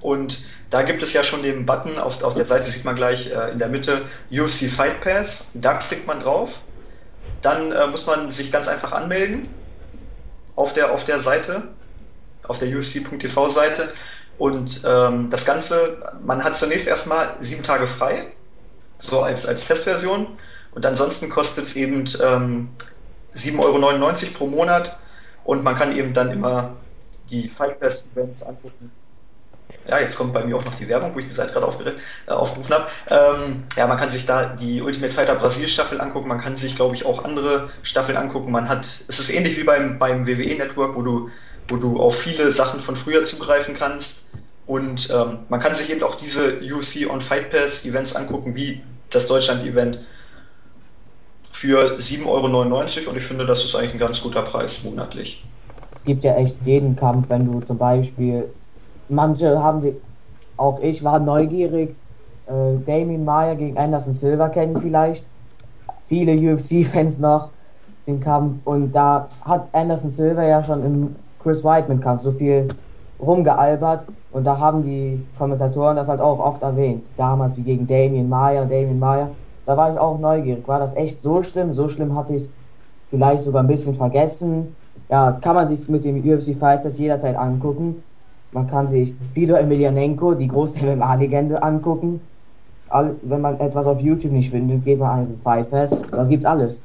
und da gibt es ja schon den Button, auf, auf der Seite sieht man gleich äh, in der Mitte UFC Fight Pass. Da klickt man drauf. Dann äh, muss man sich ganz einfach anmelden auf der, auf der Seite, auf der UFC.tv Seite. Und ähm, das Ganze, man hat zunächst erstmal sieben Tage frei, so als, als Testversion. Und ansonsten kostet es eben ähm, 7,99 Euro pro Monat. Und man kann eben dann immer die Fight Pass Events angucken ja, jetzt kommt bei mir auch noch die Werbung, wo ich die Seite gerade äh, aufgerufen habe. Ähm, ja, man kann sich da die Ultimate Fighter Brasil Staffel angucken, man kann sich, glaube ich, auch andere Staffeln angucken. Man hat, es ist ähnlich wie beim, beim WWE Network, wo du, wo du auf viele Sachen von früher zugreifen kannst. Und ähm, man kann sich eben auch diese UFC on Fight Pass Events angucken, wie das Deutschland-Event für 7,99 Euro und ich finde, das ist eigentlich ein ganz guter Preis monatlich. Es gibt ja echt jeden Kampf, wenn du zum Beispiel manche haben sie, auch ich war neugierig, äh, Damien Maya gegen Anderson Silva kennen vielleicht. Viele UFC-Fans noch den Kampf und da hat Anderson Silva ja schon im Chris Whiteman-Kampf so viel rumgealbert und da haben die Kommentatoren das halt auch oft erwähnt. Damals wie gegen Damien Maya, Damien Maya. Da war ich auch neugierig. War das echt so schlimm? So schlimm hatte ich es vielleicht sogar ein bisschen vergessen. Ja, kann man sich mit dem UFC Fight Pass jederzeit angucken. Man kann sich Fedor Emelianenko, die große *laughs* MMA-Legende, angucken. All, wenn man etwas auf YouTube nicht findet, geht man an den Fight Pass. Da gibt's alles.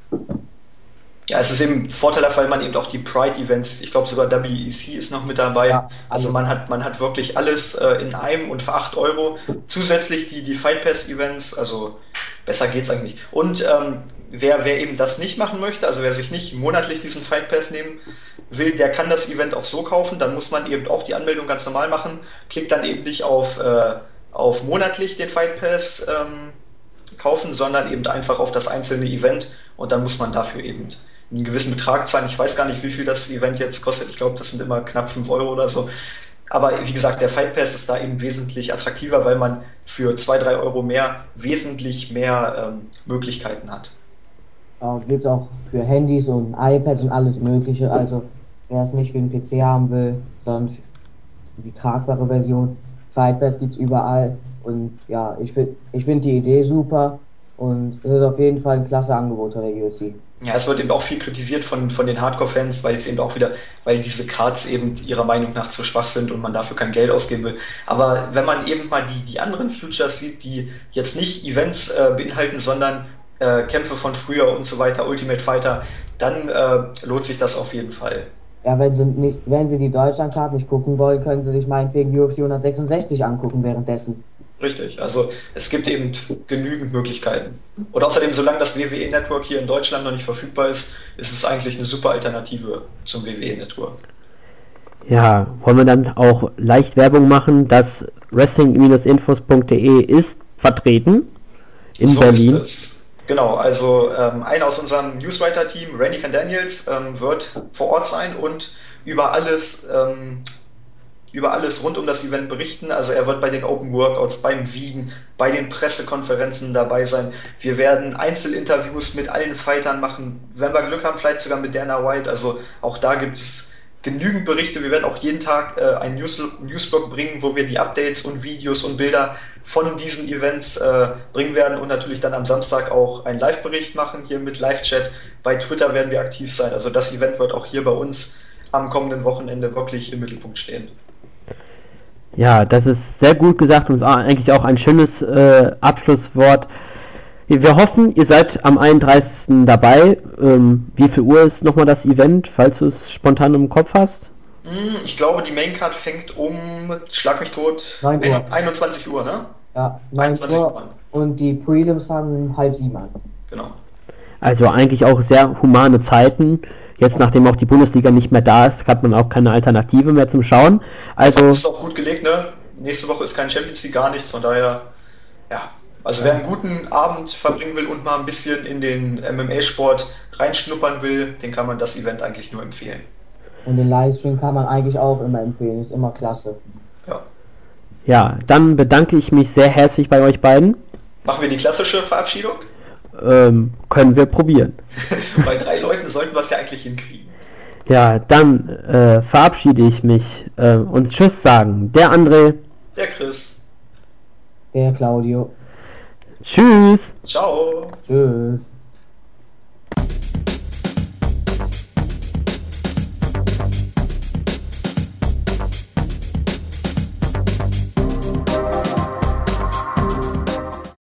Ja, es ist eben vorteilhaft, weil man eben auch die Pride-Events, ich glaube sogar WEC ist noch mit dabei. Ja, also man hat, man hat wirklich alles äh, in einem und für 8 Euro. Zusätzlich die, die Fight Pass-Events, also besser geht's eigentlich. Und ähm, wer, wer eben das nicht machen möchte, also wer sich nicht monatlich diesen Fight Pass nehmen will, der kann das Event auch so kaufen, dann muss man eben auch die Anmeldung ganz normal machen, klickt dann eben nicht auf, äh, auf monatlich den Fight Pass ähm, kaufen, sondern eben einfach auf das einzelne Event und dann muss man dafür eben einen gewissen Betrag zahlen. Ich weiß gar nicht, wie viel das Event jetzt kostet. Ich glaube, das sind immer knapp 5 Euro oder so. Aber wie gesagt, der Fight Pass ist da eben wesentlich attraktiver, weil man für 2, 3 Euro mehr wesentlich mehr ähm, Möglichkeiten hat. Äh, Gibt es auch für Handys und iPads und alles Mögliche. Also wer es nicht für den PC haben will, sondern die tragbare Version. Fight Pass gibt es überall. Und ja, ich finde ich find die Idee super. Und es ist auf jeden Fall ein klasse Angebot von der UFC. Ja, es wird eben auch viel kritisiert von, von den Hardcore-Fans, weil es eben auch wieder, weil diese Cards eben ihrer Meinung nach zu schwach sind und man dafür kein Geld ausgeben will. Aber wenn man eben mal die, die anderen Futures sieht, die jetzt nicht Events äh, beinhalten, sondern äh, Kämpfe von früher und so weiter, Ultimate Fighter, dann äh, lohnt sich das auf jeden Fall. Ja, wenn sie nicht, wenn sie die Deutschlandkarte nicht gucken wollen, können sie sich meinetwegen UFC 166 angucken währenddessen. Richtig, also es gibt eben genügend Möglichkeiten. Und außerdem, solange das WWE-Network hier in Deutschland noch nicht verfügbar ist, ist es eigentlich eine super Alternative zum WWE-Network. Ja, wollen wir dann auch leicht Werbung machen, dass wrestling-infos.de ist vertreten in so Berlin. Genau, also ähm, einer aus unserem Newswriter-Team, Randy Van Daniels, ähm, wird vor Ort sein und über alles ähm, über alles rund um das Event berichten. Also er wird bei den Open Workouts, beim Wiegen, bei den Pressekonferenzen dabei sein. Wir werden Einzelinterviews mit allen Fightern machen. Wenn wir Glück haben, vielleicht sogar mit Dana White. Also auch da gibt es genügend Berichte. Wir werden auch jeden Tag äh, einen News Newsblog bringen, wo wir die Updates und Videos und Bilder von diesen Events äh, bringen werden und natürlich dann am Samstag auch einen Live-Bericht machen hier mit Live-Chat. Bei Twitter werden wir aktiv sein. Also das Event wird auch hier bei uns am kommenden Wochenende wirklich im Mittelpunkt stehen. Ja, das ist sehr gut gesagt und ist eigentlich auch ein schönes äh, Abschlusswort. Wir hoffen, ihr seid am 31. dabei. Ähm, wie viel Uhr ist nochmal das Event, falls du es spontan im Kopf hast? Hm, ich glaube, die Maincard fängt um, schlag mich tot, 21 Uhr, ne? Ja, 9 Uhr. Und die Prelims fangen halb sieben an. Genau. Also eigentlich auch sehr humane Zeiten. Jetzt, nachdem auch die Bundesliga nicht mehr da ist, hat man auch keine Alternative mehr zum Schauen. Also das ist auch gut gelegt, ne? Nächste Woche ist kein Champions League, gar nichts, von daher, ja. Also wer einen guten Abend verbringen will und mal ein bisschen in den MMA-Sport reinschnuppern will, den kann man das Event eigentlich nur empfehlen. Und den Livestream kann man eigentlich auch immer empfehlen, ist immer klasse. Ja. Ja, dann bedanke ich mich sehr herzlich bei euch beiden. Machen wir die klassische Verabschiedung? Ähm, können wir probieren. *laughs* Bei drei Leuten sollten wir es ja eigentlich hinkriegen. Ja, dann äh, verabschiede ich mich äh, und Tschüss sagen. Der André. Der Chris. Der Claudio. Tschüss. Ciao. Tschüss.